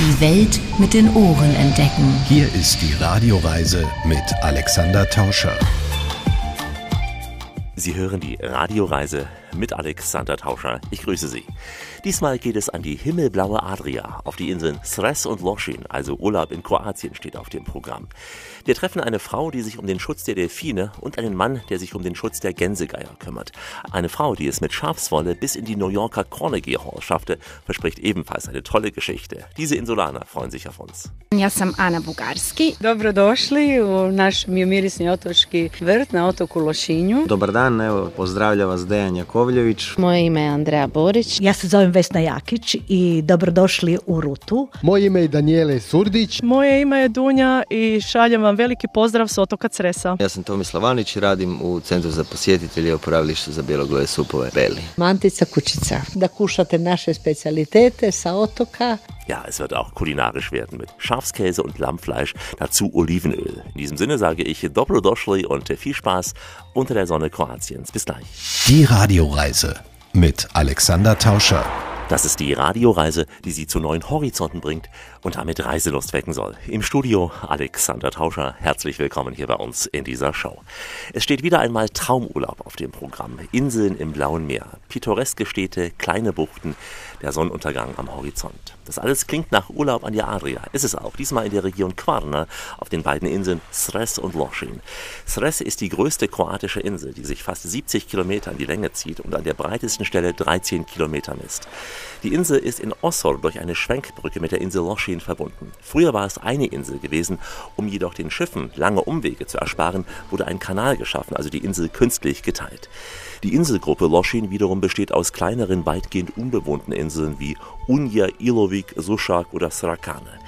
Die Welt mit den Ohren entdecken. Hier ist die Radioreise mit Alexander Tauscher. Sie hören die Radioreise mit Alexander Tauscher. Ich grüße Sie. Diesmal geht es an die himmelblaue Adria. Auf die Inseln Sres und Loschin, also Urlaub in Kroatien, steht auf dem Programm. Wir treffen eine Frau, die sich um den Schutz der Delfine und einen Mann, der sich um den Schutz der Gänsegeier kümmert. Eine Frau, die es mit Schafswolle bis in die New Yorker Carnegie Hall schaffte, verspricht ebenfalls eine tolle Geschichte. Diese Insulaner freuen sich auf uns. Ja sam Ana Bugarski. Dobrodošli u naš mirisni otočki vrt na otoku Lošinju. Dobar dan, evo pozdravlja vas Dejan Jakovljević. Moje ime je Andreja Borić. Ja se zovem Vesna Jakić i dobrodošli u Rutu. Moje ime je Danijele Surdić. Moje ime je Dunja i šaljem vam veliki pozdrav s otoka Cresa. Ja sam Tomislav Anić i radim u Centru za posjetitelje oporavilištu za bjelogloje supove Beli. Mantica Kučica. Da kušate naše specialitete sa otoka. Ja, es wird auch kulinarisch werden mit Schafskäse und Lammfleisch, dazu Olivenöl. In diesem Sinne sage ich Dobrodošli und viel Spaß unter der Sonne Kroatiens. Bis gleich. Die Radioreise mit Alexander Tauscher. Das ist die Radioreise, die Sie zu neuen Horizonten bringt und damit Reiselust wecken soll. Im Studio Alexander Tauscher. Herzlich willkommen hier bei uns in dieser Show. Es steht wieder einmal Traumurlaub auf dem Programm. Inseln im blauen Meer, pittoreske Städte, kleine Buchten, der Sonnenuntergang am Horizont. Das alles klingt nach Urlaub an der Adria. Ist es auch. Diesmal in der Region Kvarna auf den beiden Inseln Sres und Lošin. Sres ist die größte kroatische Insel, die sich fast 70 Kilometer in die Länge zieht und an der breitesten Stelle 13 Kilometer misst. Die Insel ist in Osor durch eine Schwenkbrücke mit der Insel Lošin verbunden. Früher war es eine Insel gewesen, um jedoch den Schiffen lange Umwege zu ersparen, wurde ein Kanal geschaffen, also die Insel künstlich geteilt. Die Inselgruppe Lošin wiederum besteht aus kleineren, weitgehend unbewohnten Inseln wie Unja, Ilovik, Sušak oder Srakane.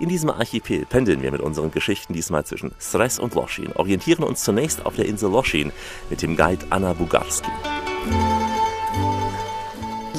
In diesem Archipel pendeln wir mit unseren Geschichten diesmal zwischen Sres und Lošin, orientieren uns zunächst auf der Insel Lošin mit dem Guide Anna Bugarski.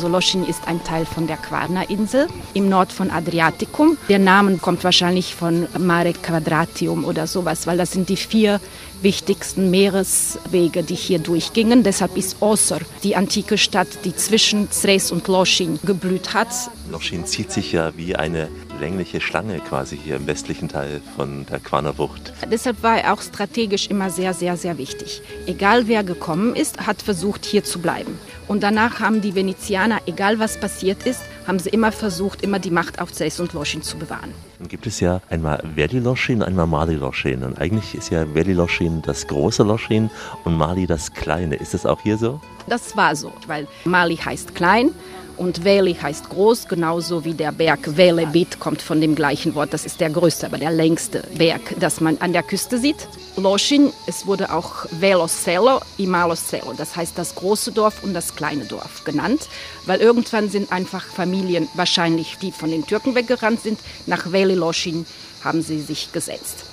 Soloschin ist ein Teil von der Quarna-Insel im Nord von Adriatikum. Der Name kommt wahrscheinlich von Mare Quadratium oder sowas, weil das sind die vier wichtigsten Meereswege, die hier durchgingen. Deshalb ist Osor die antike Stadt, die zwischen Zres und Loschin geblüht hat. Loschin zieht sich ja wie eine längliche Schlange quasi hier im westlichen Teil von der Quanerbucht. Deshalb war er auch strategisch immer sehr, sehr, sehr wichtig. Egal wer gekommen ist, hat versucht, hier zu bleiben. Und danach haben die Venezianer, egal was passiert ist, haben sie immer versucht, immer die Macht auf Zes und Loschin zu bewahren. Dann gibt es ja einmal Verdi Loschin, einmal Mali Loschin. Und eigentlich ist ja Verdi Loschin das große Loschin und Mali das kleine. Ist das auch hier so? Das war so, weil Mali heißt klein und Veli heißt groß, genauso wie der Berg Velebit kommt von dem gleichen Wort. Das ist der größte, aber der längste Berg, das man an der Küste sieht. Loschin, es wurde auch Veloselo y Maloselo, das heißt das große Dorf und das kleine Dorf genannt, weil irgendwann sind einfach Familien, wahrscheinlich die von den Türken weggerannt sind, nach Veli Loschin haben sie sich gesetzt.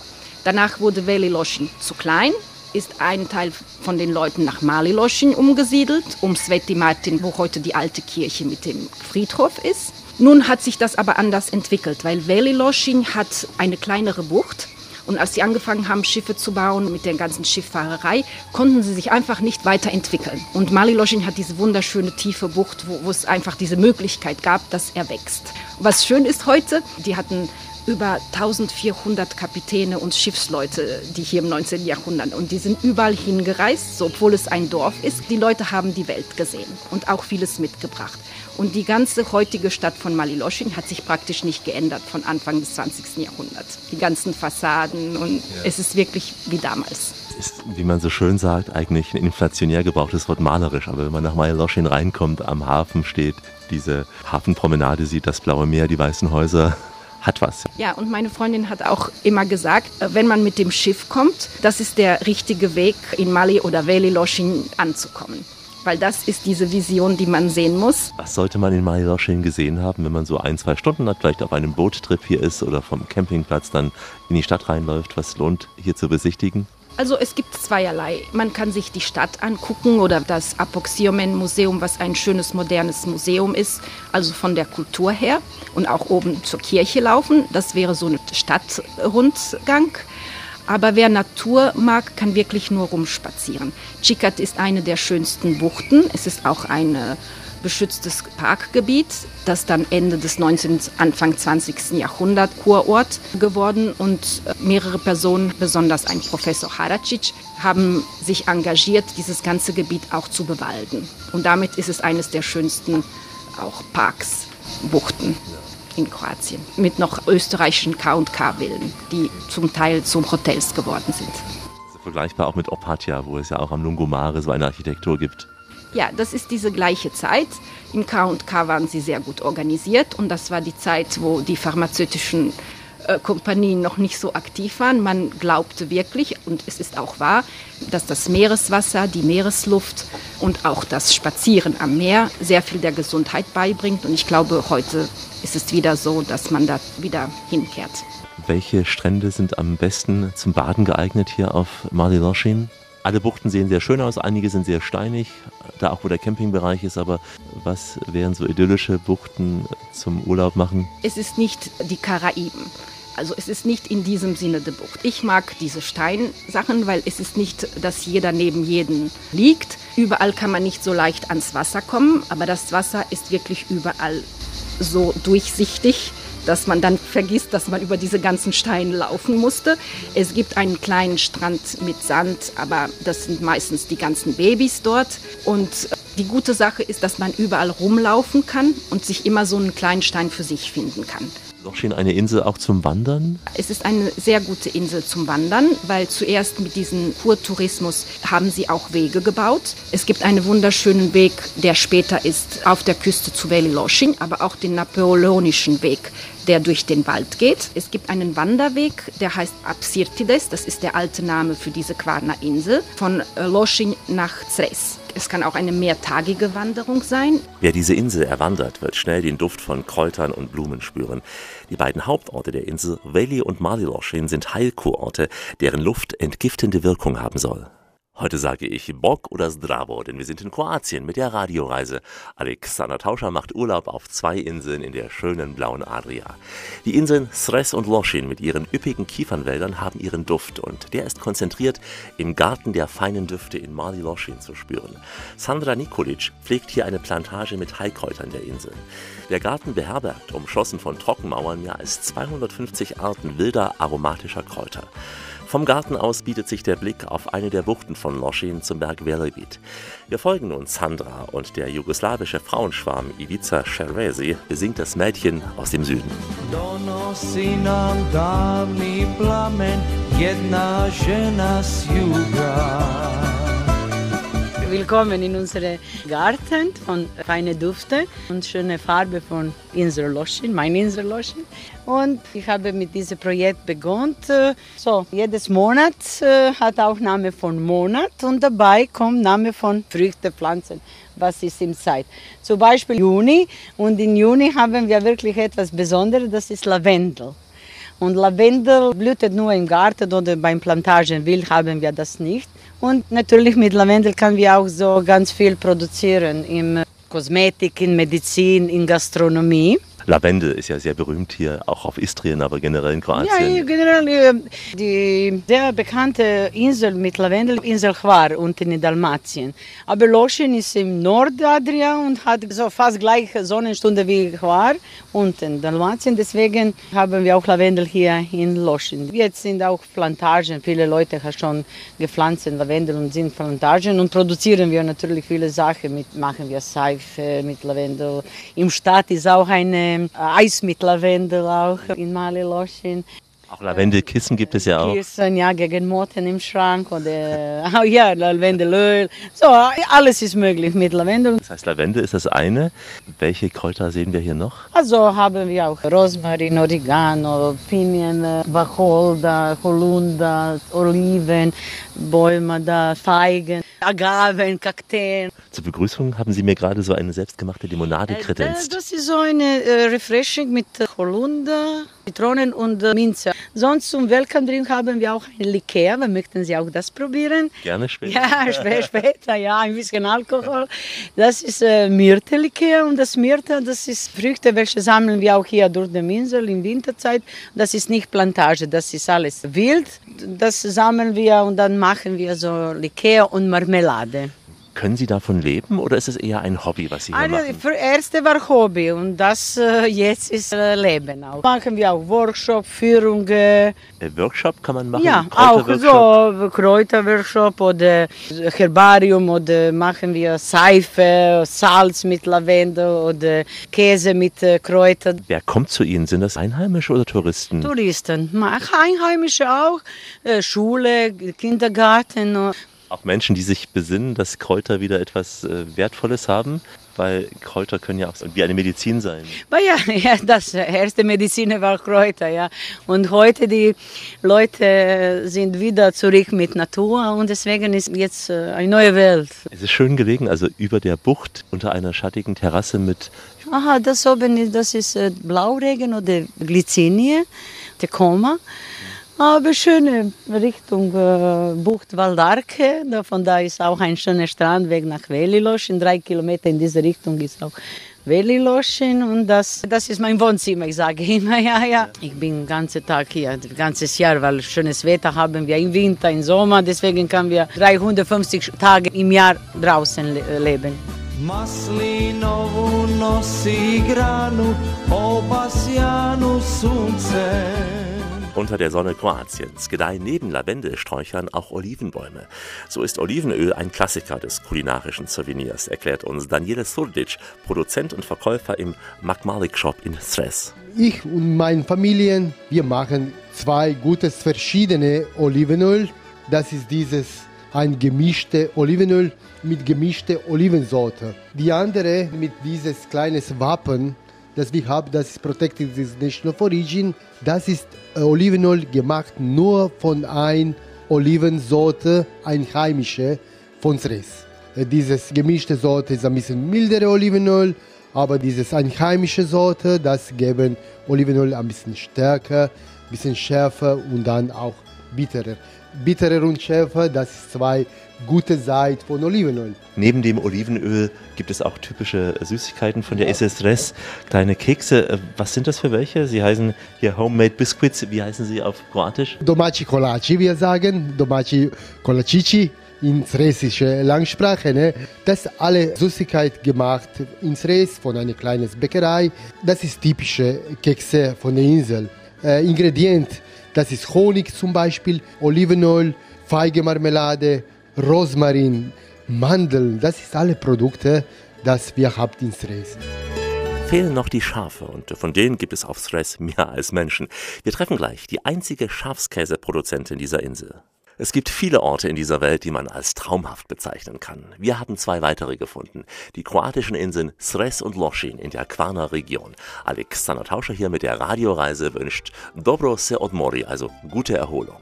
Danach wurde Veli Loschin zu klein, ist ein Teil von den Leuten nach Maliloschin umgesiedelt, um Sveti Martin, wo heute die alte Kirche mit dem Friedhof ist. Nun hat sich das aber anders entwickelt, weil Veliloschin hat eine kleinere Bucht. Und als sie angefangen haben, Schiffe zu bauen mit der ganzen Schifffahrerei, konnten sie sich einfach nicht weiterentwickeln. Und Maliloschin hat diese wunderschöne tiefe Bucht, wo, wo es einfach diese Möglichkeit gab, dass er wächst. Was schön ist heute, die hatten über 1400 Kapitäne und Schiffsleute, die hier im 19. Jahrhundert und die sind überall hingereist, so, obwohl es ein Dorf ist. Die Leute haben die Welt gesehen und auch vieles mitgebracht. Und die ganze heutige Stadt von Maliloschin hat sich praktisch nicht geändert von Anfang des 20. Jahrhunderts. Die ganzen Fassaden und ja. es ist wirklich wie damals. Es ist, wie man so schön sagt, eigentlich ein inflationär gebrauchtes Wort malerisch. Aber wenn man nach Maliloschin reinkommt, am Hafen steht, diese Hafenpromenade sieht, das blaue Meer, die weißen Häuser, hat was. Ja, und meine Freundin hat auch immer gesagt, wenn man mit dem Schiff kommt, das ist der richtige Weg, in Mali oder Veliloschin anzukommen. Weil das ist diese Vision, die man sehen muss. Was sollte man in Maliloschin gesehen haben, wenn man so ein, zwei Stunden hat, vielleicht auf einem Boottrip hier ist oder vom Campingplatz dann in die Stadt reinläuft? Was lohnt hier zu besichtigen? Also es gibt zweierlei. Man kann sich die Stadt angucken oder das Apoxiomen Museum, was ein schönes modernes Museum ist, also von der Kultur her und auch oben zur Kirche laufen. Das wäre so ein Stadtrundgang. Aber wer Natur mag, kann wirklich nur rumspazieren. Chikat ist eine der schönsten Buchten. Es ist auch eine beschütztes Parkgebiet, das dann Ende des 19., Anfang 20. Jahrhundert Kurort geworden und äh, mehrere Personen, besonders ein Professor Haracic, haben sich engagiert, dieses ganze Gebiet auch zu bewalden. Und damit ist es eines der schönsten auch Parks, Buchten in Kroatien mit noch österreichischen K&K-Villen, die zum Teil zum Hotels geworden sind. Vergleichbar auch mit Opatia, wo es ja auch am Lungomare so eine Architektur gibt. Ja, das ist diese gleiche Zeit. In K&K waren sie sehr gut organisiert und das war die Zeit, wo die pharmazeutischen äh, Kompanien noch nicht so aktiv waren. Man glaubte wirklich, und es ist auch wahr, dass das Meereswasser, die Meeresluft und auch das Spazieren am Meer sehr viel der Gesundheit beibringt. Und ich glaube, heute ist es wieder so, dass man da wieder hinkehrt. Welche Strände sind am besten zum Baden geeignet hier auf Maliloschin? Alle Buchten sehen sehr schön aus, einige sind sehr steinig, da auch wo der Campingbereich ist, aber was wären so idyllische Buchten zum Urlaub machen? Es ist nicht die Karaiben. Also es ist nicht in diesem Sinne die Bucht. Ich mag diese Steinsachen, weil es ist nicht, dass jeder neben jedem liegt. Überall kann man nicht so leicht ans Wasser kommen, aber das Wasser ist wirklich überall so durchsichtig dass man dann vergisst, dass man über diese ganzen Steine laufen musste. Es gibt einen kleinen Strand mit Sand, aber das sind meistens die ganzen Babys dort. Und die gute Sache ist, dass man überall rumlaufen kann und sich immer so einen kleinen Stein für sich finden kann. Loschin eine Insel auch zum Wandern? Es ist eine sehr gute Insel zum Wandern, weil zuerst mit diesem Kurtourismus haben sie auch Wege gebaut. Es gibt einen wunderschönen Weg, der später ist auf der Küste zu Veli Loschin, aber auch den napoleonischen Weg, der durch den Wald geht. Es gibt einen Wanderweg, der heißt Absirtides, das ist der alte Name für diese Quarner Insel, von Loschin nach Zres. Es kann auch eine mehrtagige Wanderung sein. Wer diese Insel erwandert, wird schnell den Duft von Kräutern und Blumen spüren. Die beiden Hauptorte der Insel, Veli und Maliloschin, sind Heilkurorte, deren Luft entgiftende Wirkung haben soll. Heute sage ich Bock oder Zdravo, denn wir sind in Kroatien mit der Radioreise. Alexander Tauscher macht Urlaub auf zwei Inseln in der schönen blauen Adria. Die Inseln Sres und Loschin mit ihren üppigen Kiefernwäldern haben ihren Duft und der ist konzentriert im Garten der feinen Düfte in Mali Loschin zu spüren. Sandra Nikolic pflegt hier eine Plantage mit Heilkräutern der Inseln. Der Garten beherbergt, umschlossen von Trockenmauern, mehr als 250 Arten wilder aromatischer Kräuter. Vom Garten aus bietet sich der Blick auf eine der Buchten von Loschin zum Berg Velebit. Wir folgen nun Sandra und der jugoslawische Frauenschwarm Ivica Shervesi besingt das Mädchen aus dem Süden. Donosi jedna žena s juga. Willkommen in unserem Garten von feine Düfte und schöne Farbe von Insel Loschin, mein Insel Loschin. Und ich habe mit diesem Projekt begonnen. So, jedes Monat äh, hat auch Name von Monat und dabei kommt Name von Früchte, Pflanzen, was ist im Zeit. Zum Beispiel Juni und in Juni haben wir wirklich etwas Besonderes, das ist Lavendel. Und Lavendel blühtet nur im Garten oder beim Plantagen wild haben wir das nicht. Und natürlich mit Lavendel können wir auch so ganz viel produzieren in Kosmetik, in Medizin, in Gastronomie. Lavendel ist ja sehr berühmt hier, auch auf Istrien, aber generell in Kroatien. Ja, generell äh, die sehr bekannte Insel mit Lavendel, Insel Hvar unten in Dalmatien. Aber Loschin ist im Nordadria und hat so fast gleiche Sonnenstunde wie Hvar unten in Dalmatien. Deswegen haben wir auch Lavendel hier in Loschin. Jetzt sind auch Plantagen. Viele Leute haben schon gepflanzt Lavendel und sind Plantagen und produzieren wir natürlich viele Sachen. Mit, machen wir Seife mit Lavendel. Im Stadt ist auch eine Eis mit Lavendel auch in Mali Loschin. Auch Lavendelkissen gibt es ja auch. Kissen, ja, gegen Motten im Schrank oder oh ja, Lavendelöl. So, alles ist möglich mit Lavendel. Das heißt, Lavendel ist das eine. Welche Kräuter sehen wir hier noch? Also haben wir auch Rosmarin, Oregano, Pinien, Wacholder, Holunder, Oliven, Bäume da, Feigen, Agaven, Kakteen. Zur Begrüßung haben Sie mir gerade so eine selbstgemachte Limonade kredenzt. Das ist so eine äh, Refreshing mit Holunder, Zitronen und äh, Minze. Sonst zum Welcome Drink haben wir auch ein Likör. Wir möchten Sie auch das probieren. Gerne später. Ja, später, später ja, ein bisschen Alkohol. Das ist äh, Myrte-Likör und das Myrte, das ist Früchte, welche sammeln wir auch hier durch die Insel in Winterzeit. Das ist nicht Plantage, das ist alles wild. Das sammeln wir und dann machen wir so Likör und Marmelade. Können Sie davon leben oder ist es eher ein Hobby, was Sie hier Also, machen? für erste war Hobby und das äh, jetzt ist äh, Leben auch. Machen wir auch Workshop, Führungen. Äh, Workshop kann man machen? Ja, auch so Kräuterworkshop oder Herbarium oder machen wir Seife, Salz mit Lavendel oder Käse mit äh, Kräutern. Wer kommt zu Ihnen? Sind das Einheimische oder Touristen? Touristen, Einheimische auch, äh, Schule, Kindergarten. Äh, Auch Menschen, die sich besinnen, dass Kräuter wieder etwas äh, Wertvolles haben, weil Kräuter können ja auch wie eine Medizin sein. Aber ja, ja, das erste Medizin war Kräuter, ja. Und heute die Leute sind wieder zurück mit Natur und deswegen ist jetzt äh, eine neue Welt. Es ist schön gelegen, also über der Bucht unter einer schattigen Terrasse mit Aha, das oben ist, das ist äh, Blauregen oder Glycinie, der Koma. Aber schöne Richtung äh, Bucht Valdarke, da- von da ist auch ein schöner Strandweg nach Veliloschin. Drei Kilometer in diese Richtung ist auch Veliloschin und das, das ist mein Wohnzimmer, ich sage immer, ja, ja. Ich bin den ganzen Tag hier, das ganze Jahr, weil schönes Wetter haben wir im Winter, im Sommer, deswegen können wir 350 Tage im Jahr draußen le leben. Maslinovu nosi granu, obasjanu sunce. Unter der Sonne Kroatiens gedeihen neben Lavendelsträuchern auch Olivenbäume. So ist Olivenöl ein Klassiker des kulinarischen Souvenirs, erklärt uns Daniele Surdic, Produzent und Verkäufer im Makmalik Shop in Sres. Ich und meine Familie, wir machen zwei gutes verschiedene Olivenöl. Das ist dieses ein gemischte Olivenöl mit gemischte Olivensorte. Die andere mit dieses kleines Wappen, das wir haben, das ist Protected Destination of Origin. Das ist äh, Olivenöl gemacht nur von ein Olivensorte, einheimische von Sres. Äh, Dieses gemischte Sorte ist ein bisschen mildere Olivenöl, aber dieses einheimische Sorte, das geben Olivenöl ein bisschen stärker, ein bisschen schärfer und dann auch bitterer. Bitterer und schärfer, das ist zwei gute Seiten von Olivenöl. Neben dem Olivenöl gibt es auch typische Süßigkeiten von der SSRS, kleine Kekse. Äh, Was sind das für welche? Sie heißen hier Homemade Biscuits. Wie heißen sie auf Kroatisch? Domaci kolaci, wir sagen, Domaci kolacici in sresische Langsprache. Ne? Das ist alle Süßigkeit gemacht in Sres von einer kleinen Bäckerei. Das ist typische Kekse von der Insel. Äh, Ingredient, das ist Honig zum Beispiel, Olivenöl, Feigemarmelade, Rosmarin, Mandeln. Das ist alle Produkte, das wir haben in Sres. Fehlen noch die Schafe und von denen gibt es auf Stress mehr als Menschen. Wir treffen gleich die einzige Schafskäseproduzentin dieser Insel. Es gibt viele Orte in dieser Welt, die man als traumhaft bezeichnen kann. Wir haben zwei weitere gefunden. Die kroatischen Inseln Sres und Lošin in der Kvarner Region. Alexander Tauscher hier mit der Radioreise wünscht Dobro se odmori, also gute Erholung.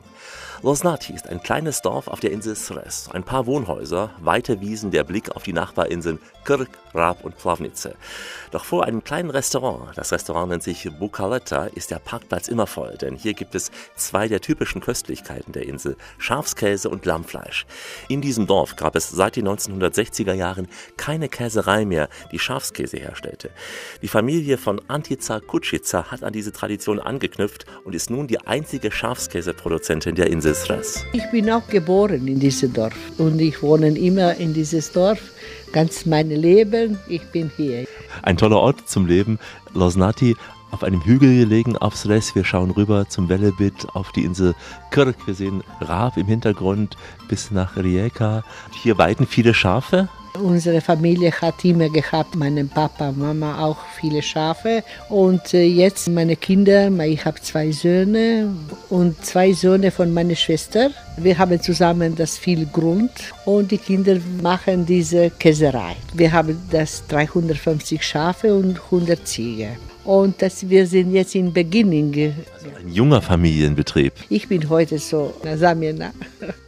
Losnati ist ein kleines Dorf auf der Insel Sres. Ein paar Wohnhäuser, weite Wiesen, der Blick auf die Nachbarinseln Krk, Rab und Plavnice. Doch vor einem kleinen Restaurant, das Restaurant nennt sich Bukaleta, ist der Parkplatz immer voll, denn hier gibt es zwei der typischen Köstlichkeiten der Insel, Schafskäse und Lammfleisch. In diesem Dorf gab es seit den 1960er Jahren keine Käserei mehr, die Schafskäse herstellte. Die Familie von Antica Kucica hat an diese Tradition angeknüpft und ist nun die einzige Schafskäseproduzentin der Insel Sres. Ich bin auch geboren in diesem Dorf und ich wohne immer in dieses Dorf. Ganz mein Leben, ich bin hier. Ein toller Ort zum Leben. Losnati auf einem Hügel gelegen auf Sres. Wir schauen rüber zum Wellebit auf die Insel Kirk. Wir sehen Raab im Hintergrund bis nach Rijeka. Hier weiden viele Schafe. Unsere Familie hat immer gehabt, meinen Papa, Mama auch viele Schafe. Und äh, jetzt meine Kinder, ich habe zwei Söhne und zwei Söhne von meiner Schwester. Wir haben zusammen das viel Grund und die Kinder machen diese Käserei. Wir haben das 350 Schafe und 100 Ziege. Und das, wir sind jetzt in Beginning. Ein junger Familienbetrieb. Ich bin heute so, sag mir.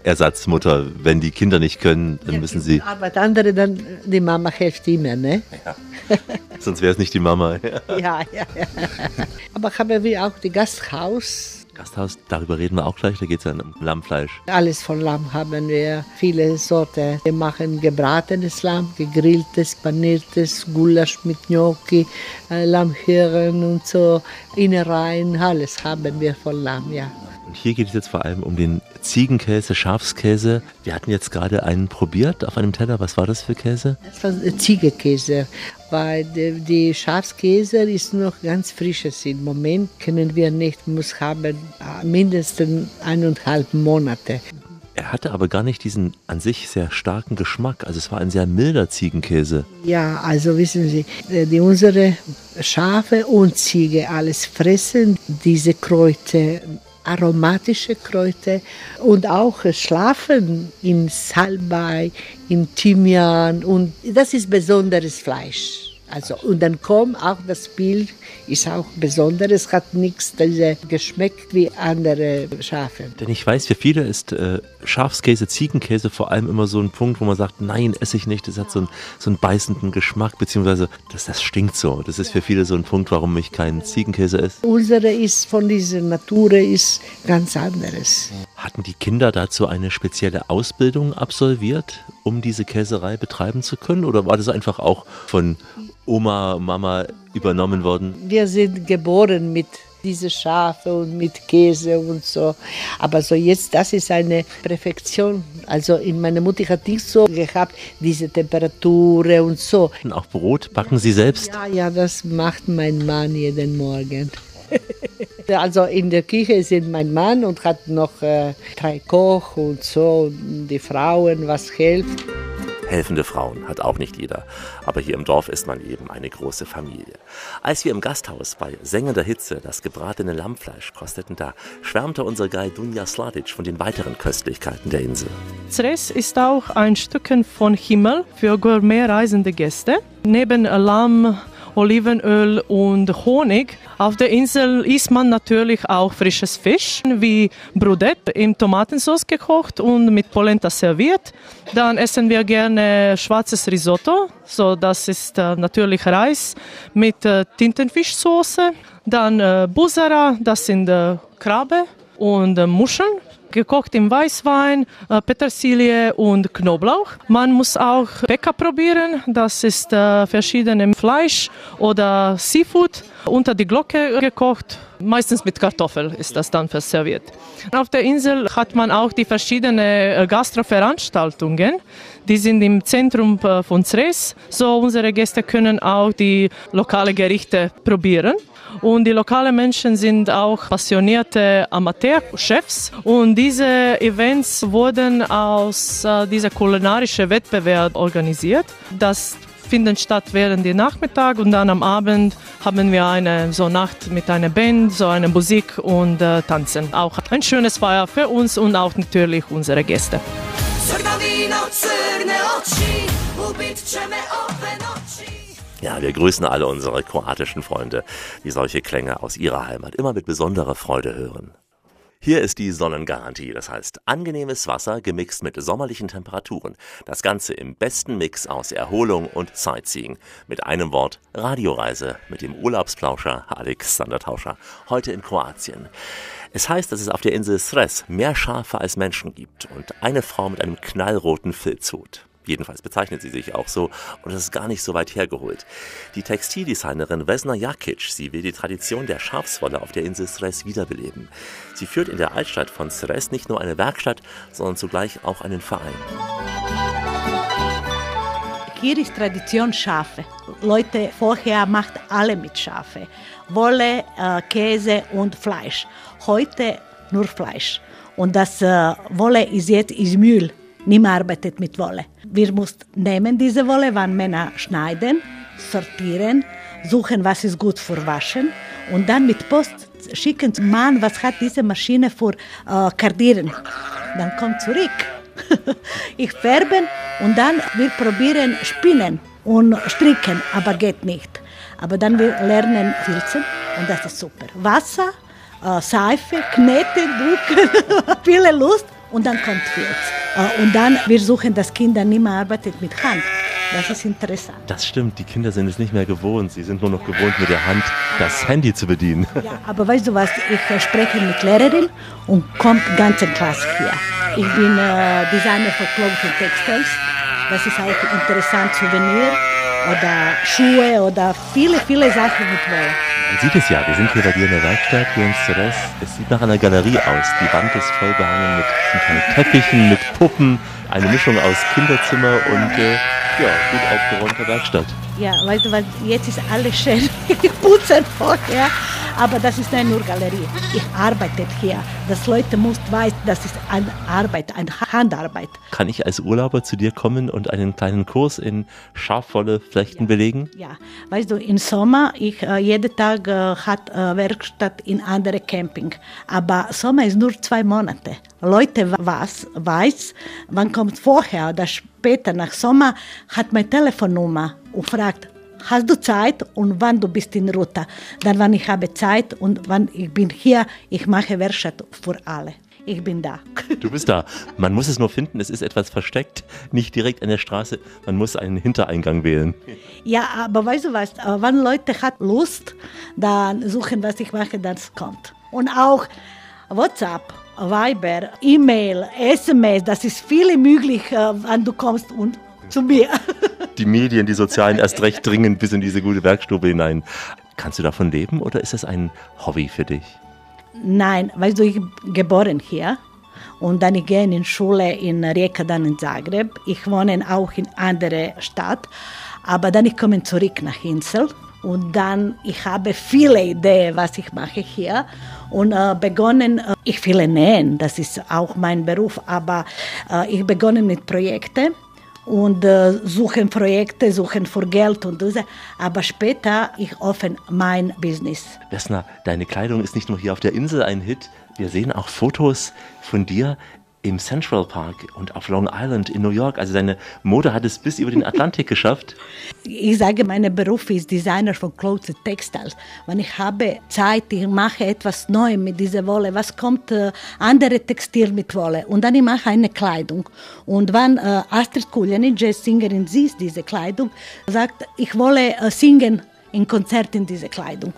Ersatzmutter, wenn die Kinder nicht können, dann müssen sie. Arbeit andere, dann die Mama hilft immer, ne? Sonst wäre es nicht die Mama. Ja, ja, ja. Aber haben wir auch das Gasthaus. Gasthaus, darüber reden wir auch gleich. Da geht es ja um Lammfleisch. Alles von Lamm haben wir, viele Sorten. Wir machen gebratenes Lamm, gegrilltes, paniertes, Gulasch mit Gnocchi, äh, Lammhirn und so, Innereien, alles haben wir von Lamm, ja. Und hier geht es jetzt vor allem um den Ziegenkäse, Schafskäse. Wir hatten jetzt gerade einen probiert auf einem Teller. Was war das für Käse? Das war Ziegenkäse, weil die, Schafskäse ist noch ganz frisches. Im Moment können wir nicht, muss haben äh, mindestens eineinhalb Monate. Er hatte aber gar nicht diesen an sich sehr starken Geschmack. Also es war ein sehr milder Ziegenkäse. Ja, also wissen Sie, äh, die unsere Schafe und Ziege alles fressen diese Kräuter aromatische Kräuter und auch schlafen in Salbei, in Thymian und das ist besonderes Fleisch. Also, und dann kommt auch das Bild, ist auch besonderes, hat nichts geschmeckt wie andere Schafe. Denn ich weiß, für viele ist äh, Schafskäse, Ziegenkäse vor allem immer so ein Punkt, wo man sagt, nein, esse ich nicht, das hat so einen, so einen beißenden Geschmack, beziehungsweise das, das stinkt so. Das ist für viele so ein Punkt, warum ich keinen Ziegenkäse esse. Unsere ist von dieser Natur ist ganz anderes. Hatten die Kinder dazu eine spezielle Ausbildung absolviert, um diese Käserei betreiben zu können? Oder war das einfach auch von Oma, Mama übernommen worden? Wir sind geboren mit diese Schafe und mit Käse und so. Aber so jetzt, das ist eine Perfektion. Also in meiner Mutter hat nicht so gehabt, diese Temperatur und so. Und auch Brot backen Sie selbst? Ja, ja, das macht mein Mann jeden Morgen. Also in der Küche sind mein Mann und hat noch äh, drei Koch und so, und die Frauen, was hilft. Helfende Frauen hat auch nicht jeder, aber hier im Dorf ist man eben eine große Familie. Als wir im Gasthaus bei sengender Hitze das gebratene Lammfleisch kosteten, da schwärmte unser Guide Dunja Sladic von den weiteren Köstlichkeiten der Insel. Zres ist auch ein Stückchen von Himmel für gourmet-reisende Gäste. Neben Lamm Olivenöl und Honig. Auf der Insel isst man natürlich auch frisches Fisch, wie Brudette in Tomatensauce gekocht und mit Polenta serviert. Dann essen wir gerne schwarzes Risotto, so das ist äh, natürlich Reis mit äh, Tintenfischsoße. Dann äh, Busara, das sind äh, Krabbe und äh, Muscheln gekocht im Weißwein, äh, Petersilie und Knoblauch. Man muss auch Pekka probieren, das ist äh, verschiedene Fleisch oder Seafood unter die Glocke gekocht. Meistens mit Kartoffel ist das dann verserviert. Auf der Insel hat man auch die verschiedenen äh, Gastroveranstaltungen. Die sind im Zentrum von Zres. So unsere Gäste können auch die lokale Gerichte probieren. Und die lokalen Menschen sind auch passionierte Amateurchefs. Und diese Events wurden aus äh, dieser kulinarischen Wettbewerb organisiert. Das finden statt während der Nachmittag und dann am Abend haben wir eine so Nacht mit einer Band, so eine Musik und äh, Tanzen. Auch ein schönes Feier für uns und auch natürlich unsere Gäste. Ja, wir grüßen alle unsere kroatischen Freunde, die solche Klänge aus ihrer Heimat immer mit besonderer Freude hören. Hier ist die Sonnengarantie, das heißt angenehmes Wasser gemixt mit sommerlichen Temperaturen. Das Ganze im besten Mix aus Erholung und Sightseeing. Mit einem Wort Radioreise mit dem Urlaubsplauscher Alexander Tauscher. Heute in Kroatien. Es heißt, dass es auf der Insel Sres mehr Schafe als Menschen gibt und eine Frau mit einem knallroten Filzhut. Jedenfalls bezeichnet sie sich auch so und das ist gar nicht so weit hergeholt. Die Textildesignerin Vesna Jakic, sie will die Tradition der Schafswolle auf der Insel Sres wiederbeleben. Sie führt in der Altstadt von Sres nicht nur eine Werkstatt, sondern zugleich auch einen Verein. Hier ist Tradition Schafe. Leute vorher macht alle mit Schafe. Wolle, äh, Käse und Fleisch. Heute nur Fleisch. Und das äh, Wolle ist jetzt ist Müll niemand arbeitet mit Wolle. Wir müssen nehmen diese Wolle, wann Männer schneiden, sortieren, suchen, was ist gut für Waschen und dann mit Post schicken, Mann, was hat diese Maschine für äh, Kardieren? Dann kommt zurück. ich färben und dann wir probieren spinnen und stricken, aber geht nicht. Aber dann wir lernen filzen und das ist super. Wasser, äh, Seife, Knete, Druck, viele Lust und dann kommt Filz. Äh, und dann, wir suchen, dass Kinder nicht mehr arbeitet mit Hand. Das ist interessant. Das stimmt, die Kinder sind es nicht mehr gewohnt. Sie sind nur noch gewohnt, mit der Hand das Handy zu bedienen. Ja, aber weißt du was, ich äh, spreche mit Lehrerin und kommt ganze Klasse hier. Ich bin äh, Designer für Clothes und Textiles Das ist auch interessant, Souvenir oder Schuhe oder viele, viele Sachen mit Wolle. Man sieht es ja, wir sind hier bei dir in der Werkstatt, hier in Ceres. Es sieht nach einer Galerie aus. Die Wand ist voll behangen mit Teppichen, mit Puppen, eine Mischung aus Kinderzimmer und äh, ja, gut aufgeräumter Werkstatt. Ja, weißt du was, jetzt ist alles schön putzen vorher, aber das ist nicht nur Galerie. Ich arbeite hier. Das Leute muss wissen, das ist eine Arbeit, eine Handarbeit. Kann ich als Urlauber zu dir kommen und einen kleinen Kurs in scharfvolle Flechten belegen? Ja, weißt du, im Sommer, ich äh, jeden Tag äh, hat äh, Werkstatt in andere Camping, aber Sommer ist nur zwei Monate. Leute was weiß, wann kommt vorher oder später nach Sommer hat meine Telefonnummer und fragt, hast du Zeit und wann du bist in Ruta. Dann, wann ich habe Zeit und wann ich bin hier, ich mache Werkstatt für alle. Ich bin da. Du bist da. Man muss es nur finden, es ist etwas versteckt, nicht direkt an der Straße. Man muss einen Hintereingang wählen. Ja, aber weißt du was, äh, wenn Leute hat Lust, dann suchen, was ich mache, das kommt. Und auch WhatsApp, Viber, E-Mail, SMS, das ist viele möglich, äh, wann du kommst und zu mir. Die Medien, die sozialen, erst recht dringend bis in diese gute Werkstube hinein. Kannst du davon leben oder ist das ein Hobby für dich? Nein, weißt du, ich bin geboren hier und dann ich gehe in Schule in Rijeka, dann in Zagreb. Ich wohne auch in andere Stadt, aber dann ich komme zurück nach Insel und dann ich habe viele Ideen, was ich mache hier und äh, begonnen, äh, ich will nähen, das ist auch mein Beruf, aber äh, ich begonnen mit Projekten und äh, suchen Projekte, suchen für Geld und so. Aber später ich offen mein Business. Vesna, deine Kleidung ist nicht nur hier auf der Insel ein Hit. Wir sehen auch Fotos von dir im Central Park und auf Long Island in New York. Also deine Mode hat es bis über den Atlantik geschafft. Ich sage, mein Beruf ist Designer von Clothes und Textiles. Wenn ich habe Zeit, ich mache etwas Neues mit dieser Wolle. Was kommt äh, andere Textil mit Wolle? Und dann ich mache eine Kleidung. Und wenn äh, Astrid Kuljanic, Jazzsängerin, sieht diese Kleidung, sagt, ich wolle äh, singen in Konzert in diese Kleidung.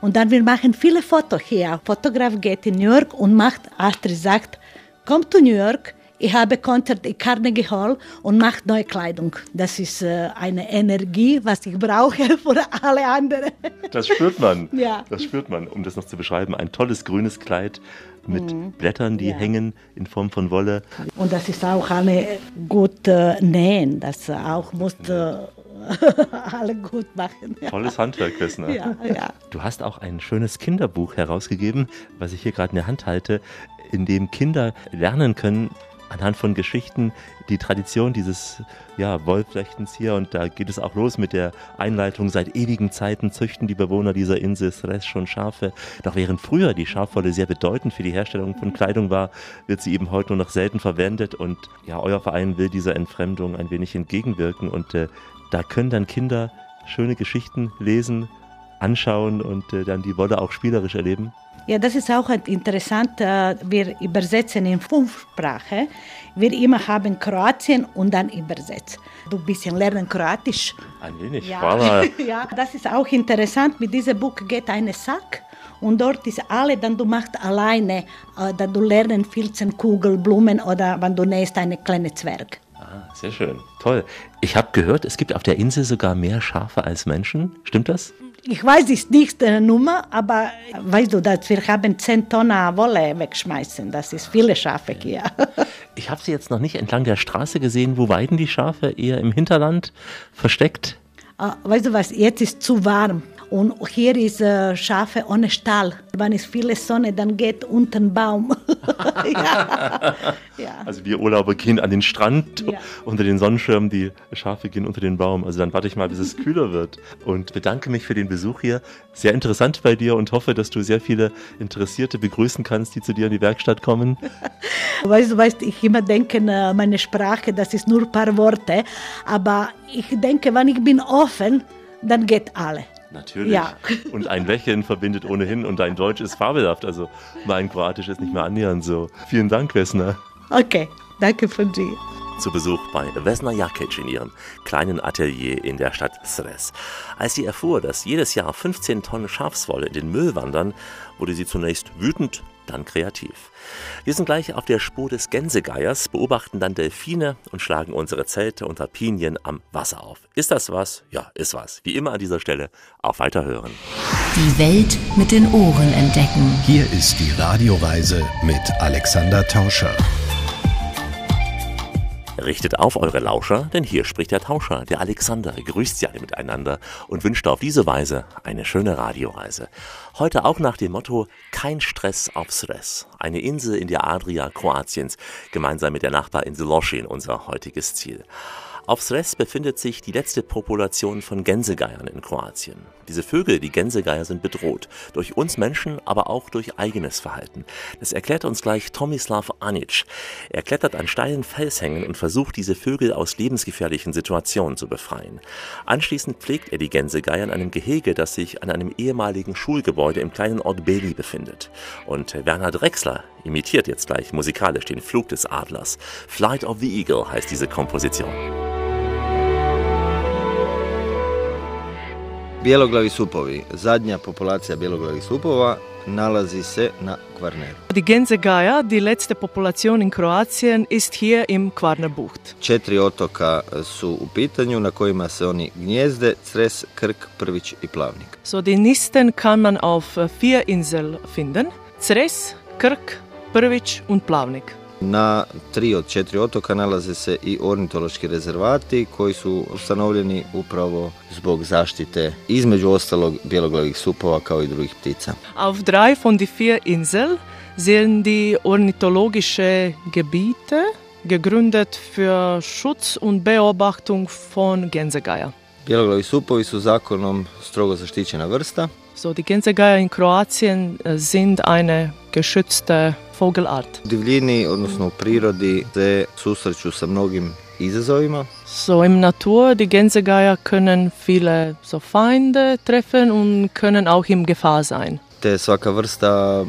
Und dann wir machen viele Fotos hier. Fotograf geht in New York und macht, Astrid sagt, kommt zu New York, ich habe Konzert in Carnegie Hall und macht neue Kleidung. Das ist äh, eine Energie, was ich brauche für alle anderen. Das spürt man. Ja. Das spürt man. Um das noch zu beschreiben, ein tolles grünes Kleid mit Mhm. Blättern, die Ja. hängen in Form von Wolle. Und das ist auch eine gut äh, nähen. Das auch muss äh, alle gut machen. Ja. Tolles Handwerk, Vesna. Ja, ja. Du hast auch ein schönes Kinderbuch herausgegeben, was ich hier gerade in der Hand halte, in dem Kinder lernen können, anhand von Geschichten, die Tradition dieses ja, Wollflechtens hier. Und da geht es auch los mit der Einleitung. Seit ewigen Zeiten züchten die Bewohner dieser Insel Sres schon Schafe. Doch während früher die Schafwolle sehr bedeutend für die Herstellung von Kleidung war, wird sie eben heute nur noch selten verwendet. Und ja, euer Verein will dieser Entfremdung ein wenig entgegenwirken. Und äh, da können dann Kinder schöne Geschichten lesen, anschauen und äh, dann die Wolle auch spielerisch erleben. Ja, das ist auch interessant. äh, Wir übersetzen in fünf Sprachen. Wir immer haben Kroatien und dann übersetzt. Du ein bisschen lernen Kroatisch. Ein wenig. Ja. Ja, das ist auch interessant. Mit diesem Buch geht ein Sack und dort ist alle, dann du machst alleine, äh, dann du lernen Filzen, Kugel, Blumen oder wenn du nähst eine kleine Zwerg. Ah, sehr schön. Toll. Ich habe gehört, es gibt auf der Insel sogar mehr Schafe als Menschen. Stimmt das? Ich weiß es nicht die Nummer, aber weißt du, dass wir haben 10 Tonnen Wolle wegschmeißen. Das ist viele Schafe hier. Ich habe sie jetzt noch nicht entlang der Straße gesehen. Wo weiden die Schafe? Eher im Hinterland versteckt? Äh, Weißt du was, jetzt ist zu warm und hier ist äh, Schafe ohne Stall. Wenn es viele Sonne, dann geht unter den Baum. ja. ja. Also wir Urlauber gehen an den Strand Ja. unter den Sonnenschirm, die Schafe gehen unter den Baum. Also dann warte ich mal, bis es kühler wird. Und bedanke mich für den Besuch hier. Sehr interessant bei dir und hoffe, dass du sehr viele Interessierte begrüßen kannst, die zu dir in die Werkstatt kommen. Weißt du, weißt, ich immer denke, äh, meine Sprache, das ist nur ein paar Worte, aber ich denke, wenn ich bin offen, dann geht alle. Natürlich. Ja. Und ein Lächeln verbindet ohnehin und dein Deutsch ist fabelhaft. Also mein Kroatisch ist nicht mehr annähernd so. Vielen Dank, Vesna. Okay, danke von dir. Zu Besuch bei Vesna Jakic in ihrem kleinen Atelier in der Stadt Sres. Als sie erfuhr, dass jedes Jahr 15 Tonnen Schafswolle in den Müll wandern, wurde sie zunächst wütend, dann kreativ. Wir sind gleich auf der Spur des Gänsegeiers, beobachten dann Delfine und schlagen unsere Zelte unter Pinien am Wasser auf. Ist das was? Ja, ist was. Wie immer an dieser Stelle auf Weiterhören. Die Welt mit den Ohren entdecken. Hier ist die Radioreise mit Alexander Tauscher. Richtet auf eure Lauscher, denn hier spricht der Tauscher, der Alexander, grüßt sie alle miteinander und wünscht auf diese Weise eine schöne Radioreise. Heute auch nach dem Motto Kein Stress auf Stress. Eine Insel in der Adria Kroatiens, gemeinsam mit der Nachbarinsel Loschin, unser heutiges Ziel. Auf Sres befindet sich die letzte Population von Gänsegeiern in Kroatien. Diese Vögel, die Gänsegeier, sind bedroht. Durch uns Menschen, aber auch durch eigenes Verhalten. Das erklärt uns gleich Tomislav Anic. Er klettert an steilen Felshängen und versucht, diese Vögel aus lebensgefährlichen Situationen zu befreien. Anschließend pflegt er die Gänsegeier in einem Gehege, das sich an einem ehemaligen Schulgebäude im kleinen Ort Beli befindet. Und Werner Drexler imitiert jetzt gleich musikalisch den Flug des Adlers. Flight of the Eagle heißt diese Komposition. Bjeloglavi supovi, zadnja populacija bjeloglavih supova nalazi se na Kvarneru. Die Gänsegeier, die letzte Population in Kroatien, ist hier im Kvarnerbucht. Četiri otoka su u pitanju na kojima se oni gnjezde, Cres, Krk, Prvić i Plavnik. So, die Nisten kann man auf vier Inseln finden. Cres, Krk, Prvić und Plavnik. Na tri od četiri otoka nalaze se i ornitološki rezervati koji su ustanovljeni upravo zbog zaštite između ostalog bjeloglavih supova kao i drugih ptica. Auf drei von die vier Inseln sind die ornithologische Gebiete gegründet für Schutz und Beobachtung von Gänsegeier. Bjeloglavi supovi su zakonom strogo zaštićena vrsta. So, die Gänsegeier in Kroatien sind eine geschützte Vogelart. U divljini, odnosno u prirodi, se susreću sa mnogim izazovima. So im Natur, die Gänsegeier können viele so Feinde treffen und können auch im Gefahr sein. Te svaka vrsta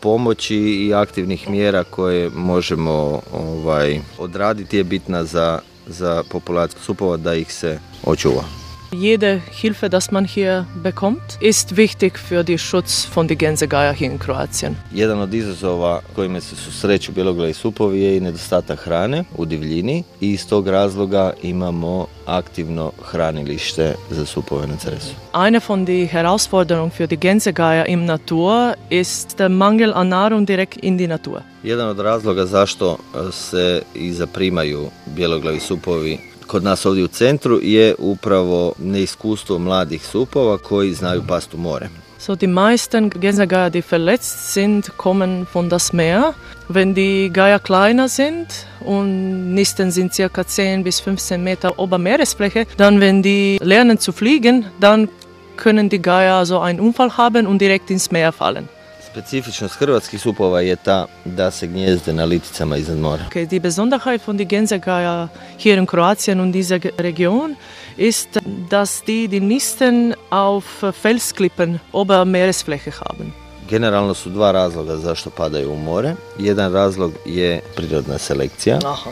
pomoći i aktivnih mjera koje možemo ovaj, odraditi je bitna za, za populaciju supova da ih se očuva. Jede Hilfe, das man hier bekommt, ist wichtig für den Schutz von den Gänsegeier hier in Kroatien. Jedan od izazova kojima se susreću bjeloglavi supovi je i nedostatak hrane u divljini i iz tog razloga imamo aktivno hranilište za supove na Cresu. Eine von den Herausforderungen für die Gänsegeier im Natur ist der Mangel an Nahrung direkt in die Natur. Jedan od razloga zašto se i zaprimaju bjeloglavi supovi kod nas ovdje u centru je upravo neiskustvo mladih supova koji znaju past u more. So die meisten Gänsegeier, die verletzt sind, kommen von das Meer. Wenn die Geier kleiner sind und Nisten sind circa 10 bis 15 Meter ober Meeresfläche, dann wenn die lernen zu fliegen, dann können die Geier so einen Unfall haben und direkt ins Meer fallen. Specifičnost hrvatskih supova je ta da se gnjezde na liticama iznad mora. Okay, die Besonderheit von den Gänsegeier hier in Kroatien und dieser Region ist, dass die die Nisten auf Felsklippen ober Meeresfläche haben. Generalno su dva razloga zašto padaju u more. Jedan razlog je prirodna selekcija, Aha.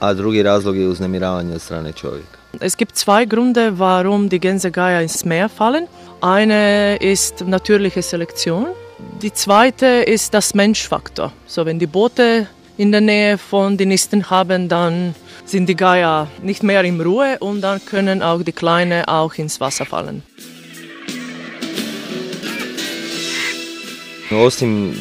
a drugi razlog je uznemiravanje od strane čovjeka. Es gibt zwei Gründe, warum die Gänsegeier ins Meer fallen. Eine ist natürliche Selektion. Die zweite ist das Menschfaktor. So, wenn die Boote in der Nähe von den Nisten haben, dann sind die Geier nicht mehr in Ruhe und dann können auch die Kleinen auch ins Wasser fallen. Osim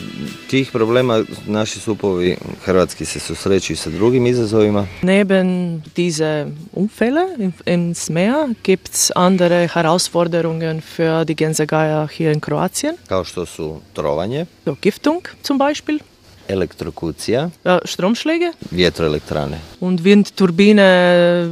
tih problema, naši supovi hrvatski se susreću i sa drugim izazovima. Neben diese Unfälle im- ins Meer gibt es andere Herausforderungen für die Gänsegeier hier in Kroatien. kao što su trovanje, So, Giftung zum Beispiel, elektrokucija, ja, Stromschläge vjetroelektrane. und Windturbine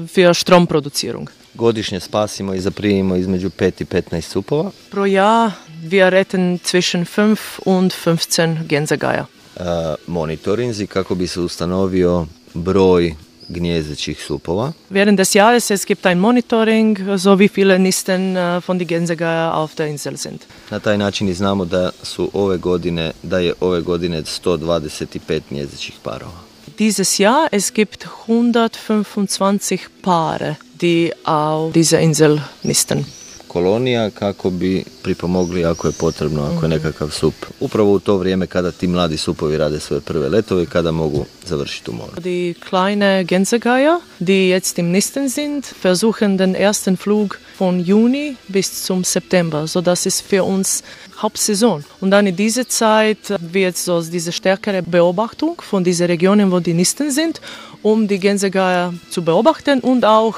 für Stromproduzierung. Godišnje spasimo i zaprimimo između 5 i 15 supova. Pro Jahr wir retten zwischen 5 und 15 Gänsegeier. E, monitorinzi kako bi se ustanovio broj gnjezećih supova. Während des Jahres es gibt ein Monitoring, so wie viele Nisten äh, von den Gänsegeier auf der Insel sind. Na taj način i znamo da su ove godine, da je ove godine 125 gnjezećih parova. Dieses Jahr es gibt 125 Paare, die auf dieser Insel nisten. Kolonija kako bi pripomogli ako je potrebno, ako je nekakav sup. Upravo u to vrijeme kada ti mladi supovi rade svoje prve letove i kada mogu završiti u moru. Die kleine Gänsegeier, die jetzt im Nisten sind, versuchen den ersten Flug von Juni bis zum September. So das ist für uns Hauptsaison. Und dann in dieser Zeit wird so diese stärkere Beobachtung von diesen Regionen, wo die Nisten sind, um die Gänsegeier zu beobachten und auch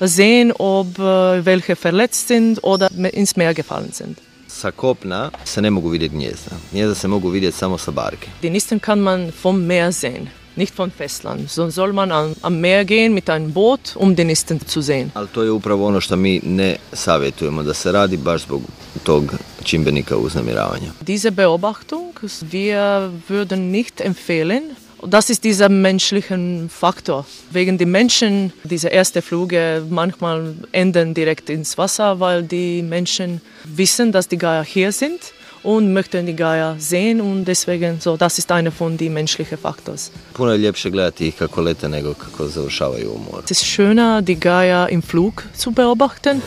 sehen, ob äh, welche verletzt sind oder ins Meer gefallen sind. Sa kopna se ne mogu vidjeti gnjezda. Gnjezda se mogu vidjeti samo sa barke. Die Nisten kann man vom Meer sehen, nicht vom Festland. So soll man am, am Meer gehen mit einem Boot, um die Nisten zu sehen. Ali to je upravo ono što mi ne savjetujemo da se radi baš zbog tog čimbenika uznemiravanja. Diese Beobachtung, wir würden nicht empfehlen, das ist dieser menschliche Faktor. Wegen die Menschen, diese ersten Flüge manchmal enden direkt ins Wasser, weil die Menschen wissen, dass die Geier hier sind und möchten die Geier sehen und deswegen so, das ist einer von den menschlichen Faktors. Puno je ljepše gledati ih kako lete nego kako završavaju u moru. Es ist schöner, die Geier im Flug zu beobachten.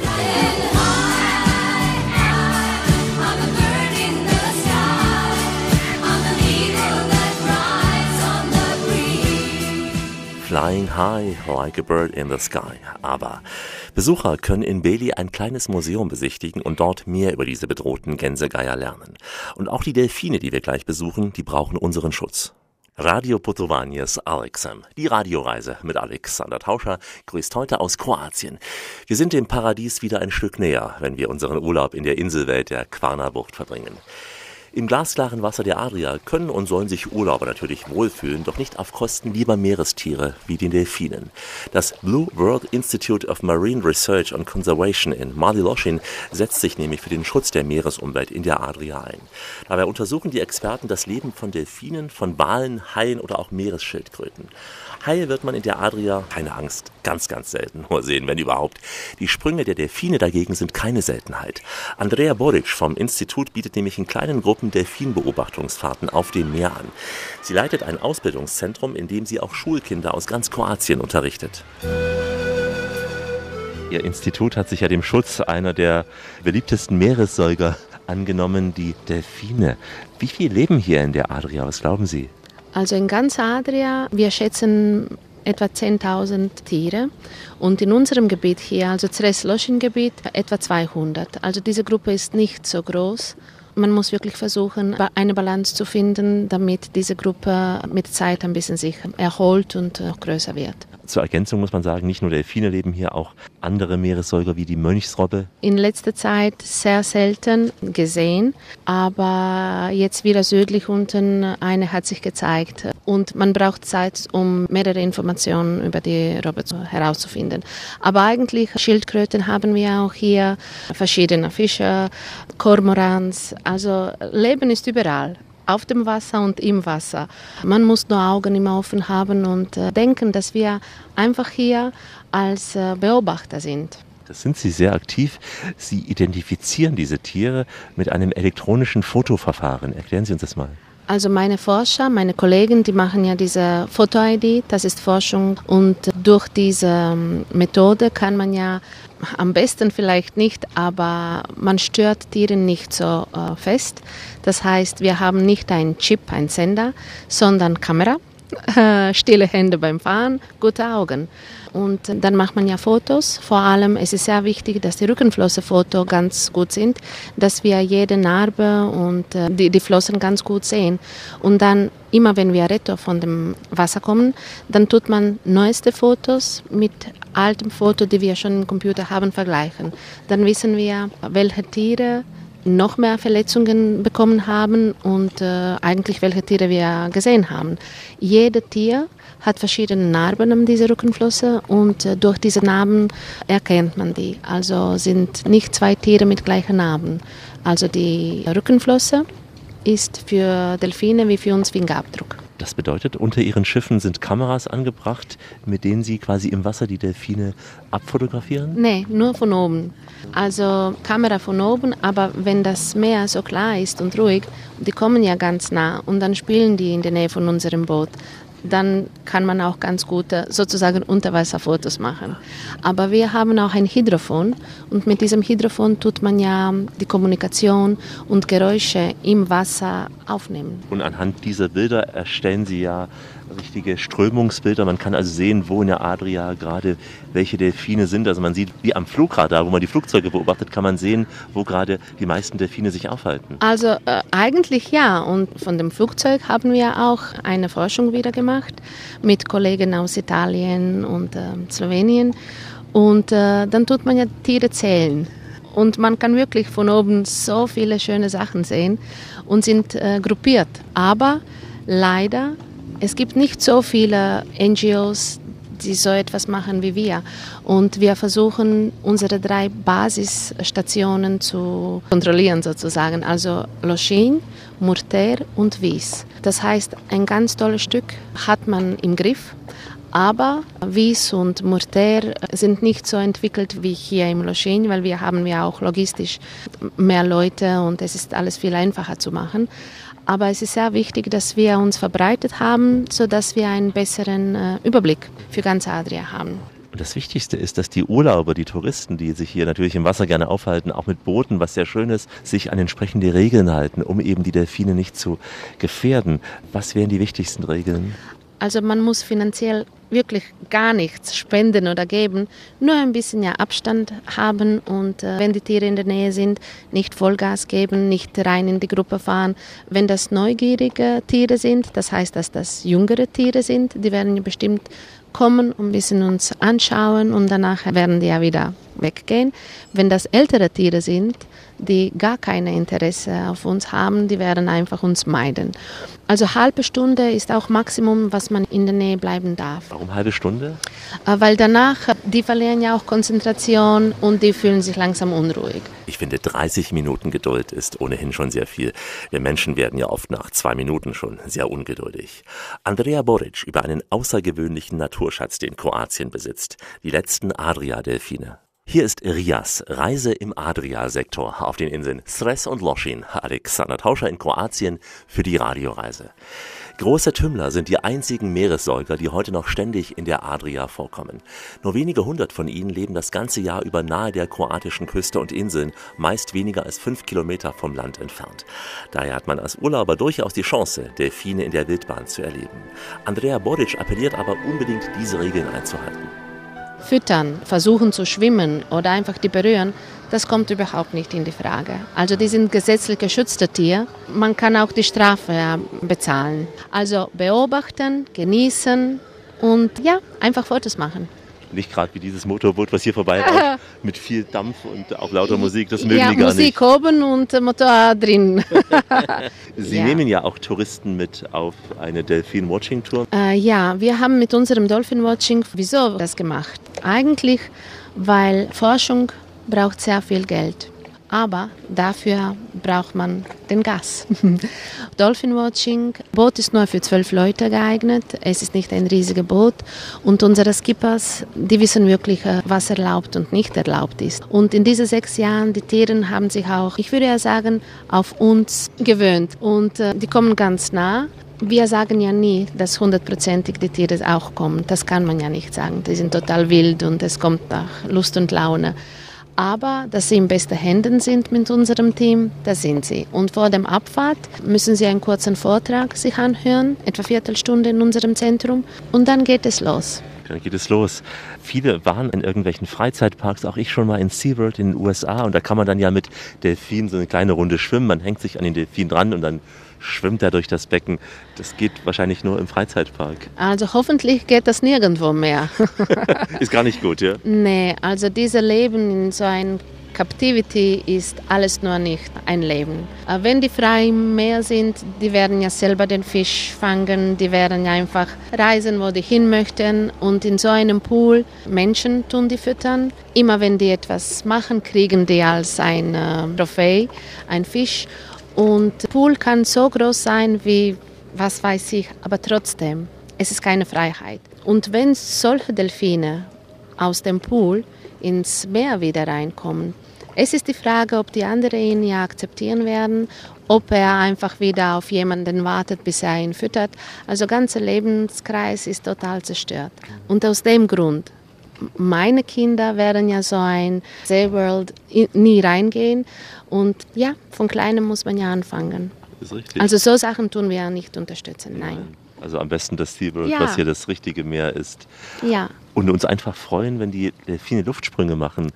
Flying high like a bird in the sky. Aber Besucher können in Beli ein kleines Museum besichtigen und dort mehr über diese bedrohten Gänsegeier lernen. Und auch die Delfine, die wir gleich besuchen, die brauchen unseren Schutz. Radio Putovanies Alexem. Die Radioreise mit Alexander Tauscher grüßt heute aus Kroatien. Wir sind dem Paradies wieder ein Stück näher, wenn wir unseren Urlaub in der Inselwelt der Quarna-Bucht verbringen. Im glasklaren Wasser der Adria können und sollen sich Urlauber natürlich wohlfühlen, doch nicht auf Kosten lieber Meerestiere wie den Delfinen. Das Blue World Institute of Marine Research and Conservation in Maliloschin setzt sich nämlich für den Schutz der Meeresumwelt in der Adria ein. Dabei untersuchen die Experten das Leben von Delfinen, von Walen, Haien oder auch Meeresschildkröten. Haie wird man in der Adria, keine Angst, ganz, ganz selten nur sehen, wenn überhaupt. Die Sprünge der Delfine dagegen sind keine Seltenheit. Andrea Boric vom Institut bietet nämlich in kleinen Gruppen Delfinbeobachtungsfahrten auf dem Meer an. Sie leitet ein Ausbildungszentrum, in dem sie auch Schulkinder aus ganz Kroatien unterrichtet. Ihr Institut hat sich ja dem Schutz einer der beliebtesten Meeressäuger angenommen, die Delfine. Wie viel leben hier in der Adria? Was glauben Sie? Also in ganz Adria, wir schätzen etwa 10.000 Tiere und in unserem Gebiet hier, also Zres-Loschin-Gebiet, etwa 200. Also diese Gruppe ist nicht so groß. Man muss wirklich versuchen, eine Balance zu finden, damit diese Gruppe mit Zeit ein bisschen sich erholt und auch größer wird. Zur Ergänzung muss man sagen, nicht nur Delfine leben hier, auch andere Meeressäuger wie die Mönchsrobbe. In letzter Zeit sehr selten gesehen, aber jetzt wieder südlich unten eine hat sich gezeigt. Und man braucht Zeit, um mehrere Informationen über die Robbe herauszufinden. Aber eigentlich Schildkröten haben wir auch hier, verschiedene Fische, Kormorans. Also Leben ist überall auf dem Wasser und im Wasser. Man muss nur Augen immer offen haben und äh, denken, dass wir einfach hier als äh, Beobachter sind. Das sind Sie sehr aktiv. Sie identifizieren diese Tiere mit einem elektronischen Fotoverfahren. Erklären Sie uns das mal. Also meine Forscher, meine Kollegen, die machen ja diese Foto-ID, das ist Forschung und durch diese Methode kann man ja am besten vielleicht nicht, aber man stört Tiere nicht so äh, fest. Das heißt, wir haben nicht einen Chip, einen Sender, sondern Kamera, äh, stille Hände beim Fahren, gute Augen. Und dann macht man ja Fotos. Vor allem es ist sehr wichtig, dass die Rückenflossenfotos ganz gut sind, dass wir jede Narbe und äh, die, die Flossen ganz gut sehen. Und dann immer, wenn wir retto von dem Wasser kommen, dann tut man neueste Fotos mit altem Foto, die wir schon im Computer haben, vergleichen. Dann wissen wir, welche Tiere noch mehr Verletzungen bekommen haben und äh, eigentlich welche Tiere wir gesehen haben. Jedes Tier hat verschiedene Narben an dieser Rückenflosse und äh, durch diese Narben erkennt man die. Also sind nicht zwei Tiere mit gleichen Narben. Also die Rückenflosse ist für Delfine wie für uns Fingerabdruck. Das bedeutet, unter ihren Schiffen sind Kameras angebracht, mit denen sie quasi im Wasser die Delfine abfotografieren? Nee, nur von oben. Also Kamera von oben, aber wenn das Meer so klar ist und ruhig, die kommen ja ganz nah und dann spielen die in der Nähe von unserem Boot, dann kann man auch ganz gute sozusagen Unterwasserfotos machen. Aber wir haben auch ein Hydrofon und mit diesem Hydrofon tut man ja die Kommunikation und Geräusche im Wasser aufnehmen. Und anhand dieser Bilder erstellen Sie ja richtige Strömungsbilder. Man kann also sehen, wo in der Adria gerade welche Delfine sind. Also man sieht, wie am Flugradar, wo man die Flugzeuge beobachtet, kann man sehen, wo gerade die meisten Delfine sich aufhalten. Also äh, eigentlich ja. Und von dem Flugzeug haben wir auch eine Forschung wieder gemacht mit Kollegen aus Italien und äh, Slowenien. Und äh, dann tut man ja Tiere zählen. Und man kann wirklich von oben so viele schöne Sachen sehen und sind äh, gruppiert. Aber leider es gibt nicht so viele NGOs, die so etwas machen wie wir. Und wir versuchen, unsere drei Basisstationen zu kontrollieren, sozusagen. Also Lochin, Murter und Wies. Das heißt, ein ganz tolles Stück hat man im Griff. Aber Wies und Murter sind nicht so entwickelt wie hier im Lochin, weil wir haben ja auch logistisch mehr Leute und es ist alles viel einfacher zu machen. Aber es ist sehr wichtig, dass wir uns verbreitet haben, sodass wir einen besseren äh, Überblick für ganz Adria haben. Das Wichtigste ist, dass die Urlauber, die Touristen, die sich hier natürlich im Wasser gerne aufhalten, auch mit Booten, was sehr schön ist, sich an entsprechende Regeln halten, um eben die Delfine nicht zu gefährden. Was wären die wichtigsten Regeln? Also man muss finanziell wirklich gar nichts spenden oder geben, nur ein bisschen ja Abstand haben und äh, wenn die Tiere in der Nähe sind, nicht Vollgas geben, nicht rein in die Gruppe fahren. Wenn das neugierige Tiere sind, das heißt, dass das jüngere Tiere sind, die werden bestimmt kommen, ein bisschen uns anschauen und danach werden die ja wieder weggehen. Wenn das ältere Tiere sind, die gar keine Interesse auf uns haben, die werden einfach uns meiden. Also halbe Stunde ist auch Maximum, was man in der Nähe bleiben darf. Warum halbe Stunde? Äh, weil danach, die verlieren ja auch Konzentration und die fühlen sich langsam unruhig. Ich finde, 30 Minuten Geduld ist ohnehin schon sehr viel. Wir Menschen werden ja oft nach zwei Minuten schon sehr ungeduldig. Andrea Boric über einen außergewöhnlichen Naturschatz, den Kroatien besitzt. Die letzten Adria-Delfine. Hier ist Rias, Reise im Adria-Sektor auf den Inseln Sres und Loschin. Alexander Tauscher in Kroatien für die Radioreise. Große Tümmler sind die einzigen Meeressäuger, die heute noch ständig in der Adria vorkommen. Nur wenige hundert von ihnen leben das ganze Jahr über nahe der kroatischen Küste und Inseln, meist weniger als fünf Kilometer vom Land entfernt. Daher hat man als Urlauber durchaus die Chance, Delfine in der Wildbahn zu erleben. Andrea Boric appelliert aber unbedingt, diese Regeln einzuhalten füttern, versuchen zu schwimmen oder einfach die berühren, das kommt überhaupt nicht in die Frage. Also die sind gesetzlich geschützte Tiere. Man kann auch die Strafe bezahlen. Also beobachten, genießen und ja, einfach Fotos machen nicht gerade wie dieses Motorboot, was hier vorbei rauscht, mit viel Dampf und auch lauter Musik. Das mögen ja, die gar Musik nicht. oben und Motor drin. Sie ja. nehmen ja auch Touristen mit auf eine Delfin-Watching-Tour. Äh, ja, wir haben mit unserem Dolphin-Watching wieso das gemacht? Eigentlich, weil Forschung braucht sehr viel Geld aber dafür braucht man den Gas. Dolphin Watching, Boot ist nur für zwölf Leute geeignet. Es ist nicht ein riesiges Boot und unsere Skippers, die wissen wirklich, äh, was erlaubt und nicht erlaubt ist. Und in diesen sechs Jahren, die Tiere haben sich auch, ich würde ja sagen, auf uns gewöhnt und äh, die kommen ganz nah. Wir sagen ja nie, dass hundertprozentig die Tiere auch kommen. Das kann man ja nicht sagen. Die sind total wild und es kommt nach Lust und Laune. Aber dass sie in besten Händen sind mit unserem Team, das sind sie. Und vor dem Abfahrt müssen sie einen kurzen Vortrag sich anhören, etwa Viertelstunde in unserem Zentrum, und dann geht es los. Dann geht es los. Viele waren in irgendwelchen Freizeitparks, auch ich schon mal in SeaWorld in den USA, und da kann man dann ja mit Delfinen so eine kleine Runde schwimmen. Man hängt sich an den Delfin dran und dann schwimmt er durch das Becken. Das geht wahrscheinlich nur im Freizeitpark. Also hoffentlich geht das nirgendwo mehr. ist gar nicht gut, ja? Nee, also dieses Leben in so einem Captivity ist alles nur nicht ein Leben. Wenn die frei im Meer sind, die werden ja selber den Fisch fangen, die werden ja einfach reisen, wo die hin möchten und in so einem Pool Menschen tun die füttern. Immer wenn die etwas machen, kriegen die als ein äh, Trophäe ein Fisch und der Pool kann so groß sein wie, was weiß ich, aber trotzdem, es ist keine Freiheit. Und wenn solche Delfine aus dem Pool ins Meer wieder reinkommen, Es ist die Frage, ob die anderen ihn ja akzeptieren werden, ob er einfach wieder auf jemanden wartet, bis er ihn füttert. Also der ganze Lebenskreis ist total zerstört. Und aus dem Grund, meine Kinder werden ja so ein SeaWorld nie reingehen. Und ja, von Kleinem muss man ja anfangen. Das ist richtig. Also so Sachen tun wir ja nicht unterstützen, nein. Also am besten das SeaWorld, Ja. was hier das richtige Meer ist. Ja. Und uns einfach freuen, wenn die Delfine Luftsprünge machen.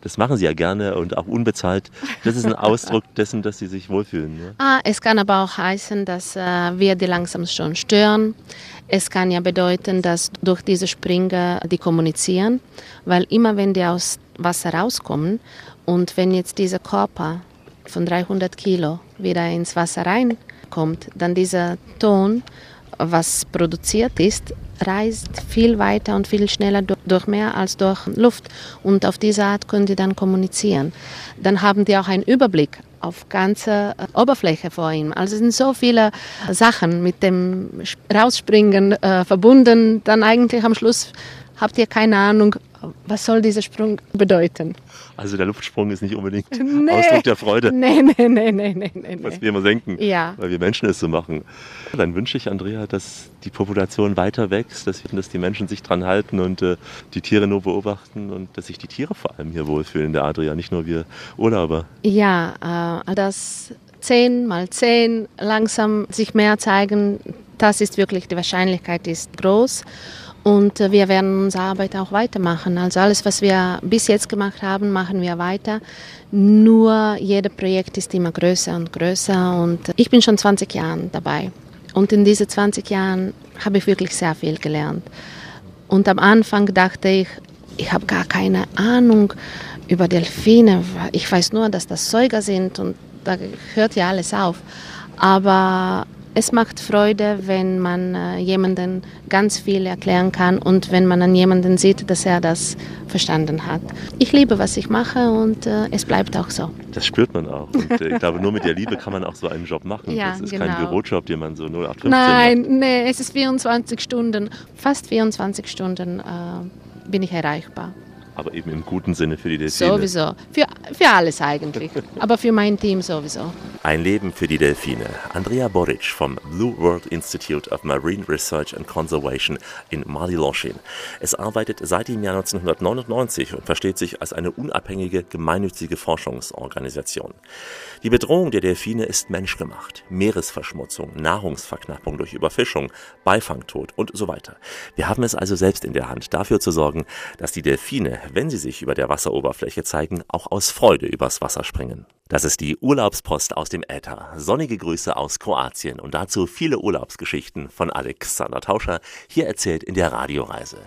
Das machen sie ja gerne und auch unbezahlt. Das ist ein Ausdruck dessen, dass sie sich wohlfühlen. Ne? Ah, es kann aber auch heißen, dass äh, wir die langsam schon stören. Es kann ja bedeuten, dass durch diese Springer die kommunizieren, weil immer wenn die aus Wasser rauskommen und wenn jetzt dieser Körper von 300 Kilo wieder ins Wasser reinkommt, dann dieser Ton, was produziert ist, reist viel weiter und viel schneller du- durch Meer als durch Luft. Und auf diese Art können die dann kommunizieren. Dann haben die auch einen Überblick auf ganze äh, Oberfläche vor ihm. Also sind so viele Sachen mit dem Rausspringen äh, verbunden. Dann eigentlich am Schluss habt ihr keine Ahnung, was soll dieser Sprung bedeuten. Also der Luftsprung ist nicht unbedingt Nee. Ausdruck der Freude, Nee, nee, nee, nee, nee, nee. was wir immer denken, Ja. weil wir Menschen es so machen. Dann wünsche ich, Andrea, dass die Population weiter wächst, dass, dass die Menschen sich dran halten und äh, die Tiere nur beobachten und dass sich die Tiere vor allem hier wohlfühlen, der Adria, nicht nur wir Urlauber. Ja, äh, das 10 mal 10 langsam sich mehr zeigen, das ist wirklich, die Wahrscheinlichkeit ist groß. Und äh, wir werden unsere Arbeit auch weitermachen. Also alles, was wir bis jetzt gemacht haben, machen wir weiter. Nur jedes Projekt ist immer größer und größer. Und ich bin schon 20 Jahre dabei. Und in diesen 20 Jahren habe ich wirklich sehr viel gelernt. Und am Anfang dachte ich, ich habe gar keine Ahnung über Delfine. Ich weiß nur, dass das Säuger sind und da hört ja alles auf. Aber es macht Freude, wenn man äh, jemanden ganz viel erklären kann und wenn man an jemanden sieht, dass er das verstanden hat. Ich liebe, was ich mache und äh, es bleibt auch so. Das spürt man auch. Und äh, ich glaube, nur mit der Liebe kann man auch so einen Job machen. Ja, das ist kein genau. Bürojob, den man so 0815 Nein, macht. nee, es ist 24 Stunden, fast 24 Stunden äh, bin ich erreichbar. Aber eben im guten Sinne für die Delfine. Sowieso. Für, für alles eigentlich. Aber für mein Team sowieso. Ein Leben für die Delfine. Andrea Boric vom Blue World Institute of Marine Research and Conservation in Mali-Loschin. Es arbeitet seit dem Jahr 1999 und versteht sich als eine unabhängige, gemeinnützige Forschungsorganisation. Die Bedrohung der Delfine ist menschgemacht. Meeresverschmutzung, Nahrungsverknappung durch Überfischung, Beifangtod und so weiter. Wir haben es also selbst in der Hand, dafür zu sorgen, dass die Delfine, wenn sie sich über der Wasseroberfläche zeigen, auch aus Freude übers Wasser springen. Das ist die Urlaubspost aus dem Äther. Sonnige Grüße aus Kroatien und dazu viele Urlaubsgeschichten von Alexander Tauscher, hier erzählt in der Radioreise.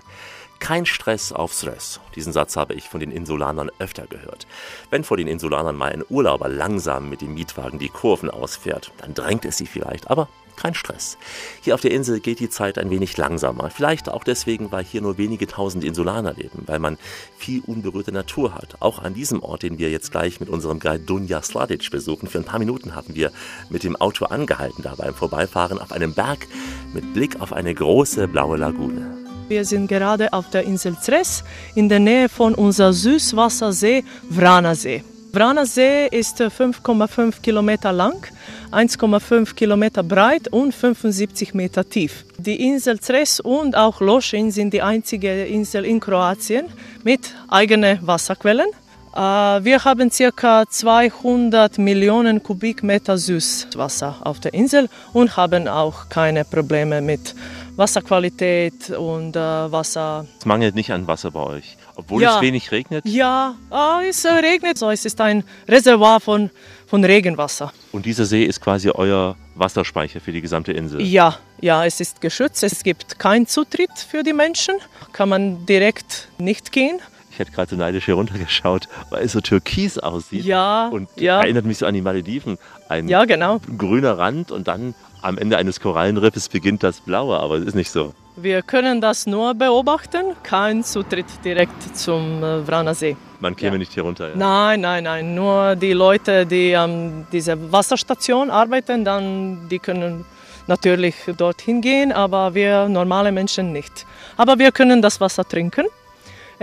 Kein Stress auf Stress. Diesen Satz habe ich von den Insulanern öfter gehört. Wenn vor den Insulanern mal ein Urlauber langsam mit dem Mietwagen die Kurven ausfährt, dann drängt es sie vielleicht, aber kein Stress. Hier auf der Insel geht die Zeit ein wenig langsamer. Vielleicht auch deswegen, weil hier nur wenige tausend Insulaner leben, weil man viel unberührte Natur hat. Auch an diesem Ort, den wir jetzt gleich mit unserem Guide Dunja Sladic besuchen. Für ein paar Minuten haben wir mit dem Auto angehalten, da beim Vorbeifahren auf einem Berg mit Blick auf eine große blaue Lagune. Wir sind gerade auf der Insel Zres in der Nähe von unser Süßwassersee Vranasee. Vranasee ist äh, 5,5 Kilometer lang, 1,5 Kilometer breit und 75 Meter tief. Die Insel Zres und auch Loschin sind die einzige Insel in Kroatien mit eigenen Wasserquellen. Äh, Wir haben ca. 200 Millionen Kubikmeter Süßwasser auf der Insel und haben auch keine Probleme mit Wasserqualität und äh, Wasser. Es mangelt nicht an Wasser bei euch, obwohl Ja. es wenig regnet. Ja, ah, es äh, regnet so. Es ist ein Reservoir von, von Regenwasser. Und dieser See ist quasi euer Wasserspeicher für die gesamte Insel. Ja, ja, es ist geschützt. Es gibt keinen Zutritt für die Menschen. Kann man direkt nicht gehen. Ich hätte gerade so neidisch hier runtergeschaut, weil es so türkis aussieht. Ja, Und ja. erinnert mich so an die Malediven. Ein Ja, genau. grüner Rand und dann am Ende eines Korallenriffes beginnt das Blaue, aber es ist nicht so. Wir können das nur beobachten. Kein Zutritt direkt zum äh, Vranasee. Man käme nicht hier runter. Ja. Nein, nein, nein. Nur die Leute, die an dieser Wasserstation arbeiten, dann, die können natürlich dorthin gehen, aber wir normale Menschen nicht. Aber wir können das Wasser trinken.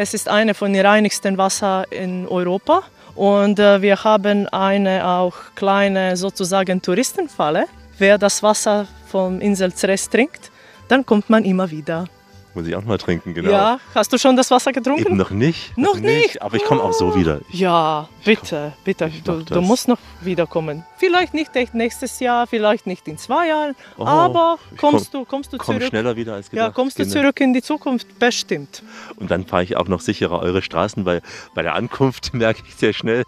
Es ist eine von den reinigsten Wasser in Europa Und äh, wir haben eine auch kleine sozusagen Touristenfalle. Wer das Wasser vom Insel Zres trinkt, dann kommt man immer wieder. Muss ich auch mal trinken, genau. Ja, hast du schon das Wasser getrunken? Eben noch nicht. Noch nicht? Aber ich komme auch so wieder. Ich, Ja, bitte, bitte. Du, du musst noch wiederkommen. Vielleicht nicht echt nächstes Jahr, vielleicht nicht in zwei Jahren, Oh, aber kommst komm- du, kommst du komm zurück? schneller wieder als gedacht. Ja, kommst du Genau. zurück in die Zukunft, bestimmt. Und dann fahre ich auch noch sicherer eure Straßen, weil bei der Ankunft merke ich sehr schnell,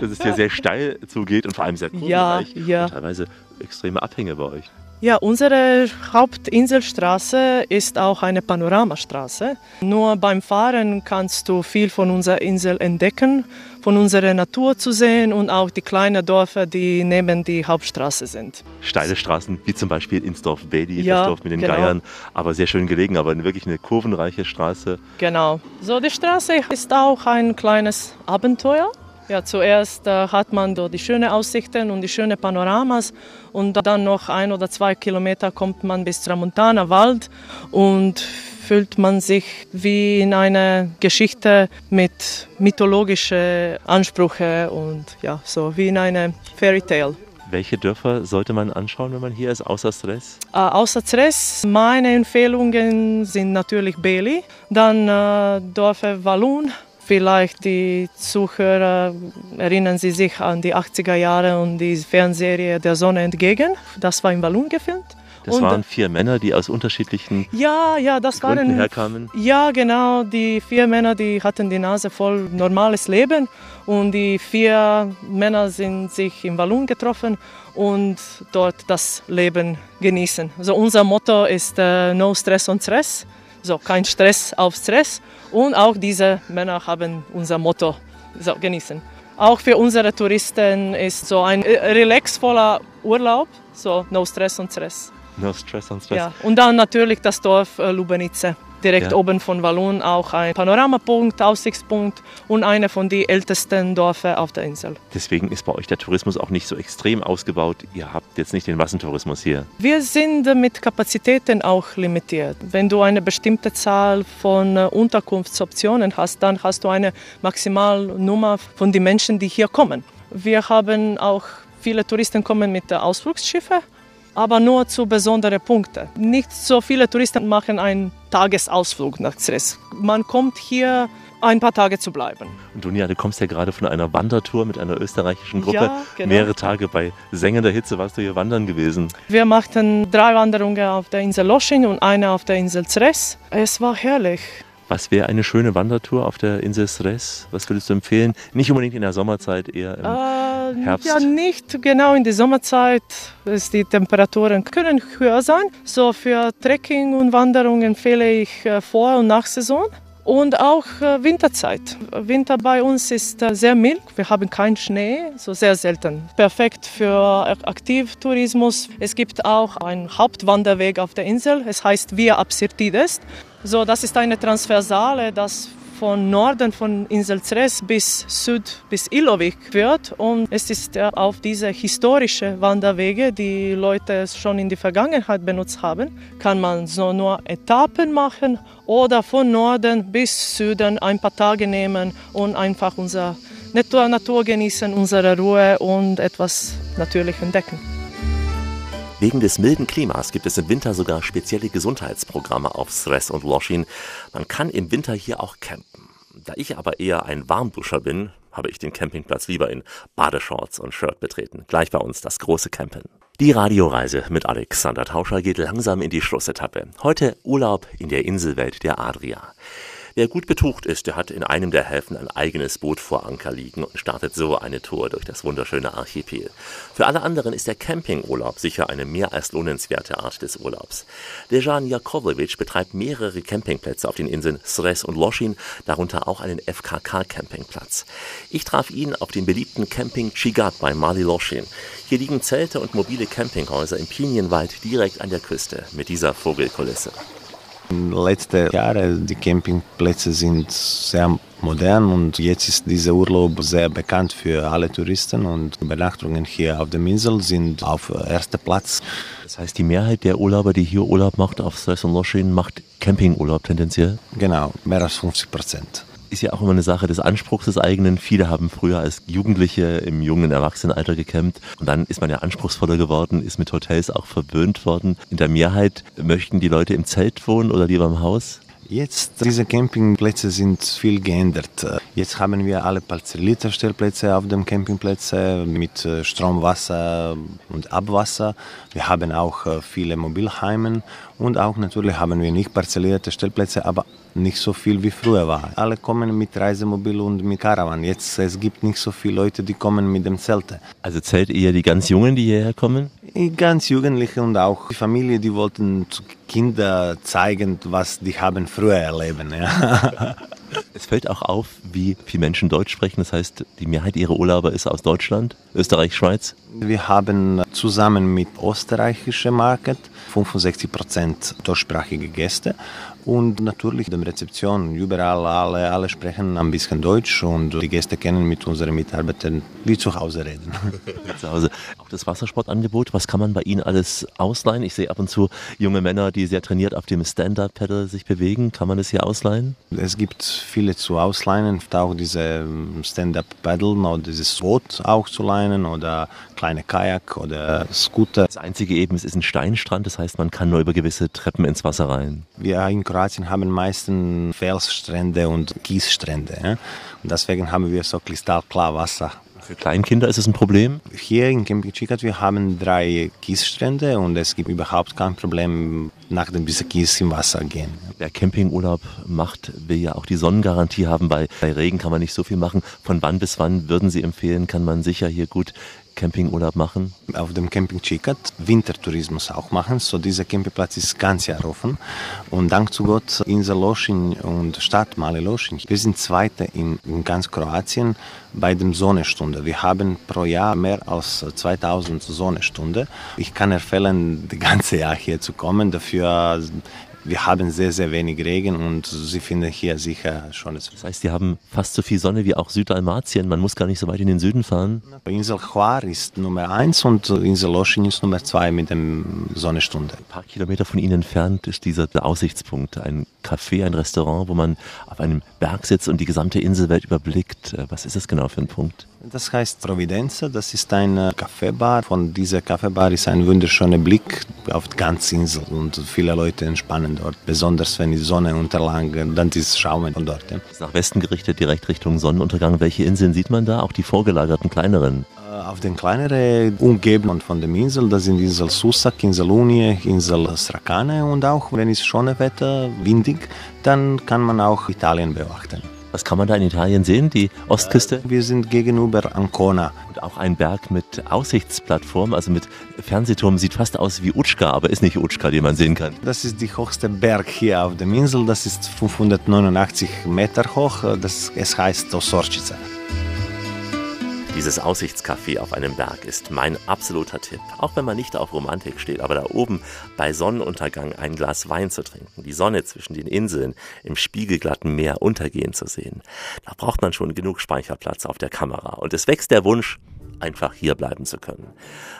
dass es hier sehr steil zugeht und vor allem sehr Ja, kurvenreich. ja. Und teilweise extreme Abhänge bei euch. Ja, unsere Hauptinselstraße ist auch eine Panoramastraße. Nur beim Fahren kannst du viel von unserer Insel entdecken, von unserer Natur zu sehen und auch die kleinen Dörfer, die neben die Hauptstraße sind. Steile Straßen, wie zum Beispiel Insdorf Bedi, Ja, das Dorf mit den genau. Geiern, aber sehr schön gelegen, aber wirklich eine kurvenreiche Straße. Genau. So, die Straße ist auch ein kleines Abenteuer. Ja, zuerst äh, hat man dort die schönen Aussichten und die schönen Panoramas und dann noch ein oder zwei Kilometer kommt man bis Tramontana Wald und fühlt man sich wie in einer Geschichte mit mythologischen Ansprüchen und ja, so wie in einem Fairy Tale. Welche Dörfer sollte man anschauen, wenn man hier ist, außer Stress? Äh, außer Stress, meine Empfehlungen sind natürlich Beli, dann äh, Dörfer Walloon. Vielleicht die Zuhörer erinnern sie sich an die 80er Jahre und die Fernsehserie Der Sonne entgegen. Das war in Walloon gefilmt. Das Und- waren vier Männer, die aus unterschiedlichen Ja, ja, das Gründen waren herkamen. ja, genau. Die vier Männer, die hatten die Nase voll normales Leben und die vier Männer sind sich in Walloon getroffen und dort das Leben genießen. Also unser Motto ist äh, No Stress on Stress, so kein Stress auf Stress und auch diese Männer haben unser Motto so genießen. Auch für unsere Touristen ist so ein äh, relaxvoller Urlaub, so No Stress on Stress. No Stress on Stress. Ja, und dann natürlich das Dorf äh, Lubenice, direkt Ja. oben von Walloon, auch ein Panoramapunkt, Aussichtspunkt und einer von den ältesten Dörfern auf der Insel. Deswegen ist bei euch der Tourismus auch nicht so extrem ausgebaut. Ihr habt jetzt nicht den Massentourismus hier. Wir sind mit Kapazitäten auch limitiert. Wenn du eine bestimmte Zahl von äh, Unterkunftsoptionen hast, dann hast du eine Maximalnummer von den Menschen, die hier kommen. Wir haben auch viele Touristen kommen mit Ausflugsschiffen, aber nur zu besonderen Punkten. Nicht so viele Touristen machen einen Tagesausflug nach Zres. Man kommt hier ein paar Tage zu bleiben. Und Dunja, du kommst ja gerade von einer Wandertour mit einer österreichischen Gruppe. Ja, genau. Mehrere Tage bei sengender Hitze warst du hier wandern gewesen. Wir machten drei Wanderungen auf der Insel Loschin und eine auf der Insel Zres. Es war herrlich. Was wäre eine schöne Wandertour auf der Insel Sres? Was würdest du empfehlen? Nicht unbedingt in der Sommerzeit, eher im Äh, Herbst. Ja, nicht genau in der Sommerzeit. Ist die Temperaturen können höher sein. So für Trekking und Wanderung empfehle ich äh, Vor- und Nachsaison. Und auch äh, Winterzeit. Winter bei uns ist äh, sehr mild. Wir haben keinen Schnee, so sehr selten. Perfekt für Aktivtourismus. Es gibt auch einen Hauptwanderweg auf der Insel. Es heißt Via Absirtides. So, das ist eine Transversale, das von Norden von Insel Zres bis Süd bis Ilovik führt und es ist auf diese historische Wanderwege, die Leute schon in der Vergangenheit benutzt haben, kann man so nur Etappen machen oder von Norden bis Süden ein paar Tage nehmen und einfach unsere Natur, Natur genießen, unsere Ruhe und etwas natürlich entdecken. Wegen des milden Klimas gibt es im Winter sogar spezielle Gesundheitsprogramme auf Sres und Loschin. Man kann im Winter hier auch campen. Da ich aber eher ein Warmduscher bin, habe ich den Campingplatz lieber in Badeshorts und Shirt betreten. Gleich bei uns das große Campen. Die Radioreise mit Alexander Tauscher geht langsam in die Schlussetappe. Heute Urlaub in der Inselwelt der Adria. Wer gut betucht ist, der hat in einem der Häfen ein eigenes Boot vor Anker liegen und startet so eine Tour durch das wunderschöne Archipel. Für alle anderen ist der Campingurlaub sicher eine mehr als lohnenswerte Art des Urlaubs. Dejan Jakovovic betreibt mehrere Campingplätze auf den Inseln Sres und Loschin, darunter auch einen FKK-Campingplatz. Ich traf ihn auf dem beliebten Camping Chigat bei Mali Loschin. Hier liegen Zelte und mobile Campinghäuser im Pinienwald direkt an der Küste mit dieser Vogelkulisse. Letzte Jahre die Campingplätze sind sehr modern und jetzt ist dieser Urlaub sehr bekannt für alle Touristen und Übernachtungen hier auf der Insel sind auf erster Platz. Das heißt, die Mehrheit der Urlauber, die hier Urlaub macht auf Sres und Loschin, macht Campingurlaub tendenziell? Genau, mehr als 50 Prozent. Ist ja auch immer eine Sache des Anspruchs des eigenen. Viele haben früher als Jugendliche im jungen Erwachsenenalter gekämpft und dann ist man ja anspruchsvoller geworden, ist mit Hotels auch verwöhnt worden. In der Mehrheit möchten die Leute im Zelt wohnen oder lieber im Haus? Jetzt, diese Campingplätze sind viel geändert. Jetzt haben wir alle parzellierte Stellplätze auf dem Campingplätzen mit äh, Strom, Wasser und Abwasser. Wir haben auch äh, viele Mobilheime und auch natürlich haben wir nicht parzellierte Stellplätze, aber nicht so viel wie früher war. Alle kommen mit Reisemobil und mit Caravan. Jetzt es gibt nicht so viele Leute, die kommen mit dem Zelt. Also zählt eher die ganz Jungen, die hierher kommen? Ganz Jugendliche und auch die Familie, die wollten Kinder zeigen, was die haben früher erleben. Ja. Es fällt auch auf, wie viele Menschen Deutsch sprechen. Das heißt, die Mehrheit ihrer Urlauber ist aus Deutschland, Österreich, Schweiz. Wir haben zusammen mit österreichischen Market 65 Prozent deutschsprachige Gäste und natürlich die Rezeption. Überall alle, alle sprechen ein bisschen Deutsch und die Gäste können mit unseren Mitarbeitern wie zu Hause reden. zu Hause. Auch das Wassersportangebot, was kann man bei Ihnen alles ausleihen? Ich sehe ab und zu junge Männer, die sehr trainiert auf dem Stand-Up-Pedal sich bewegen. Kann man das hier ausleihen? Es gibt viele zu ausleihen, auch diese Stand-Up-Pedal oder dieses Boot auch zu leihen oder kleine Kajak oder Scooter. Das einzige eben, es ist ein Steinstrand, das heißt, man kann nur über gewisse Treppen ins Wasser rein. Wir in Kroatien haben meistens Felsstrände und Kiesstrände. Ja? Und deswegen haben wir so kristallklar Wasser. Für Kleinkinder ist es ein Problem? Hier in Camping Chicat wir haben drei Kiesstrände und es gibt überhaupt kein Problem, nachdem diese Kies im Wasser gehen. Wer Campingurlaub macht, will ja auch die Sonnengarantie haben. Bei, bei Regen kann man nicht so viel machen. Von wann bis wann würden Sie empfehlen, kann man sicher hier gut Campingurlaub machen? Auf dem Camping Chikat Wintertourismus auch machen. So dieser Campingplatz ist ganz Jahr offen. Und dank zu Gott Insel Loschin und Stadt Male Loschin. Wir sind Zweite in, ganz Kroatien bei dem Sonnenstunde. Wir haben pro Jahr mehr als 2000 Sonnenstunde. Ich kann empfehlen, das ganze Jahr hier zu kommen. Dafür wir haben sehr, sehr wenig Regen und Sie finden hier sicher schon. Das heißt, Sie haben fast so viel Sonne wie auch Südalmatien. Man muss gar nicht so weit in den Süden fahren. Insel Hvar ist Nummer eins und Insel Loschin ist Nummer zwei mit dem Sonnenstunde. Ein paar Kilometer von Ihnen entfernt ist dieser Aussichtspunkt, ein Café, ein Restaurant, wo man auf einem Berg sitzt und die gesamte Inselwelt überblickt. Was ist das genau für ein Punkt? Das heißt Providenza, das ist eine Kaffeebar. Von dieser Kaffeebar ist ein wunderschöner Blick auf die ganze Insel und viele Leute entspannen dort. Besonders wenn die Sonne unterlang, dann ist Schaum von dort. Ja. Nach Westen gerichtet, direkt Richtung Sonnenuntergang. Welche Inseln sieht man da? Auch die vorgelagerten kleineren? Äh, auf den kleineren Umgebungen von der Insel, das sind Insel Susak, Insel Unie, Insel Strakane und auch wenn es schönes Wetter, windig, dann kann man auch Italien beobachten. Was kann man da in Italien sehen? Die Ostküste? Wir sind gegenüber Ancona. Und auch ein Berg mit Aussichtsplattform, also mit Fernsehturm, sieht fast aus wie Utschka, aber ist nicht Utschka, den man sehen kann. Das ist der höchste Berg hier auf der Insel. Das ist 589 Meter hoch. Das, es heißt Osorčica. Dieses Aussichtscafé auf einem Berg ist mein absoluter Tipp. Auch wenn man nicht auf Romantik steht, aber da oben bei Sonnenuntergang ein Glas Wein zu trinken, die Sonne zwischen den Inseln im spiegelglatten Meer untergehen zu sehen, da braucht man schon genug Speicherplatz auf der Kamera. Und es wächst der Wunsch, einfach hier bleiben zu können.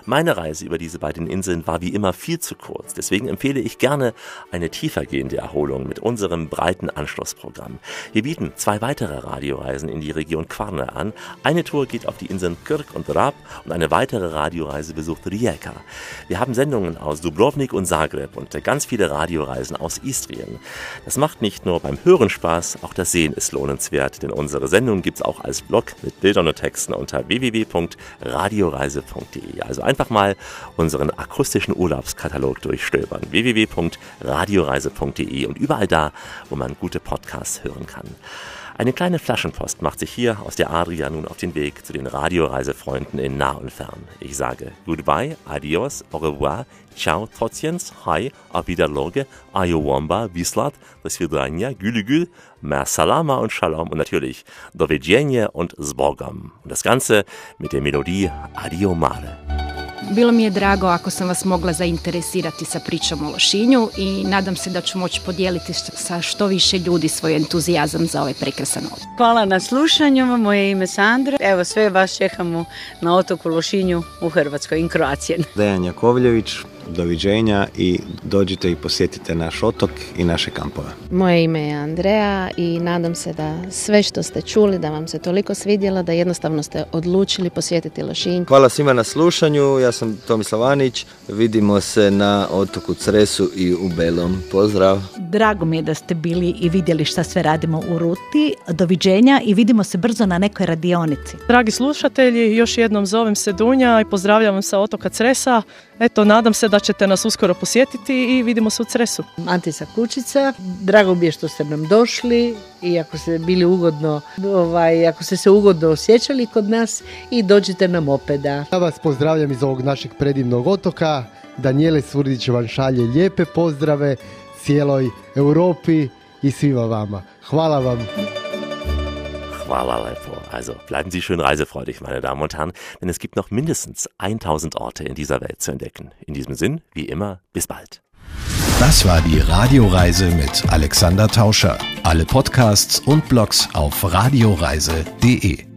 Meine Reise über diese beiden Inseln war wie immer viel zu kurz. Deswegen empfehle ich gerne eine tiefergehende Erholung mit unserem breiten Anschlussprogramm. Wir bieten zwei weitere Radioreisen in die Region Kvarner an. Eine Tour geht auf die Inseln Kirk und Rab und eine weitere Radioreise besucht Rijeka. Wir haben Sendungen aus Dubrovnik und Zagreb und ganz viele Radioreisen aus Istrien. Das macht nicht nur beim Hören Spaß, auch das Sehen ist lohnenswert, denn unsere Sendung gibt's auch als Blog mit Bildern und Texten unter www radioreise.de. Also einfach mal unseren akustischen Urlaubskatalog durchstöbern. www.radioreise.de und überall da, wo man gute Podcasts hören kann. Eine kleine Flaschenpost macht sich hier aus der Adria nun auf den Weg zu den Radioreisefreunden in nah und fern. Ich sage Goodbye, Adios, Au revoir, Ciao, Trotjens, Hi, auf Wiederloge, Ayowamba, Wislat, das Svidranja, Gülügül, Salama und Shalom und natürlich Doviđenje und Zbogam. Und das Ganze mit der Melodie Adio Male. Bilo mi je drago ako sam vas mogla zainteresirati sa pričom o Lošinju i nadam se da ću moći podijeliti sa što više ljudi svoj entuzijazam za ovaj prekrasan otok. Hvala na slušanju, moje ime Sandra. Evo sve vas čekamo na otoku Lošinju u Hrvatskoj i Kroacije. Dejan Jakovljević, doviđenja i dođite i posjetite naš otok i naše kampove. Moje ime je Andreja i nadam se da sve što ste čuli da vam se toliko svidjelo da jednostavno ste odlučili posjetiti Lošinj. Hvala svima na slušanju, ja sam Tomislav Anić, vidimo se na otoku Cresu i u Belom. Pozdrav! Drago mi je da ste bili i vidjeli šta sve radimo u Ruti. Doviđenja i vidimo se brzo na nekoj radionici. Dragi slušatelji, još jednom zovem se Dunja i pozdravljam vam sa otoka Cresa. Eto, nadam se da ćete nas uskoro posjetiti i vidimo se u Cresu. Antisa Kučica, drago mi je što ste nam došli i ako ste bili ugodno, ovaj, ako ste se ugodno osjećali kod nas i dođite nam opet da. Ja vas pozdravljam iz ovog našeg predivnog otoka. Danijele Surdić vam šalje lijepe pozdrave cijeloj Europi i svima vama. Hvala vam. Hvala lepo. Also bleiben Sie schön reisefreudig, meine Damen und Herren, denn es gibt noch mindestens 1000 Orte in dieser Welt zu entdecken. In diesem Sinn, wie immer, bis bald. Das war die Radioreise mit Alexander Tauscher. Alle Podcasts und Blogs auf radioreise.de.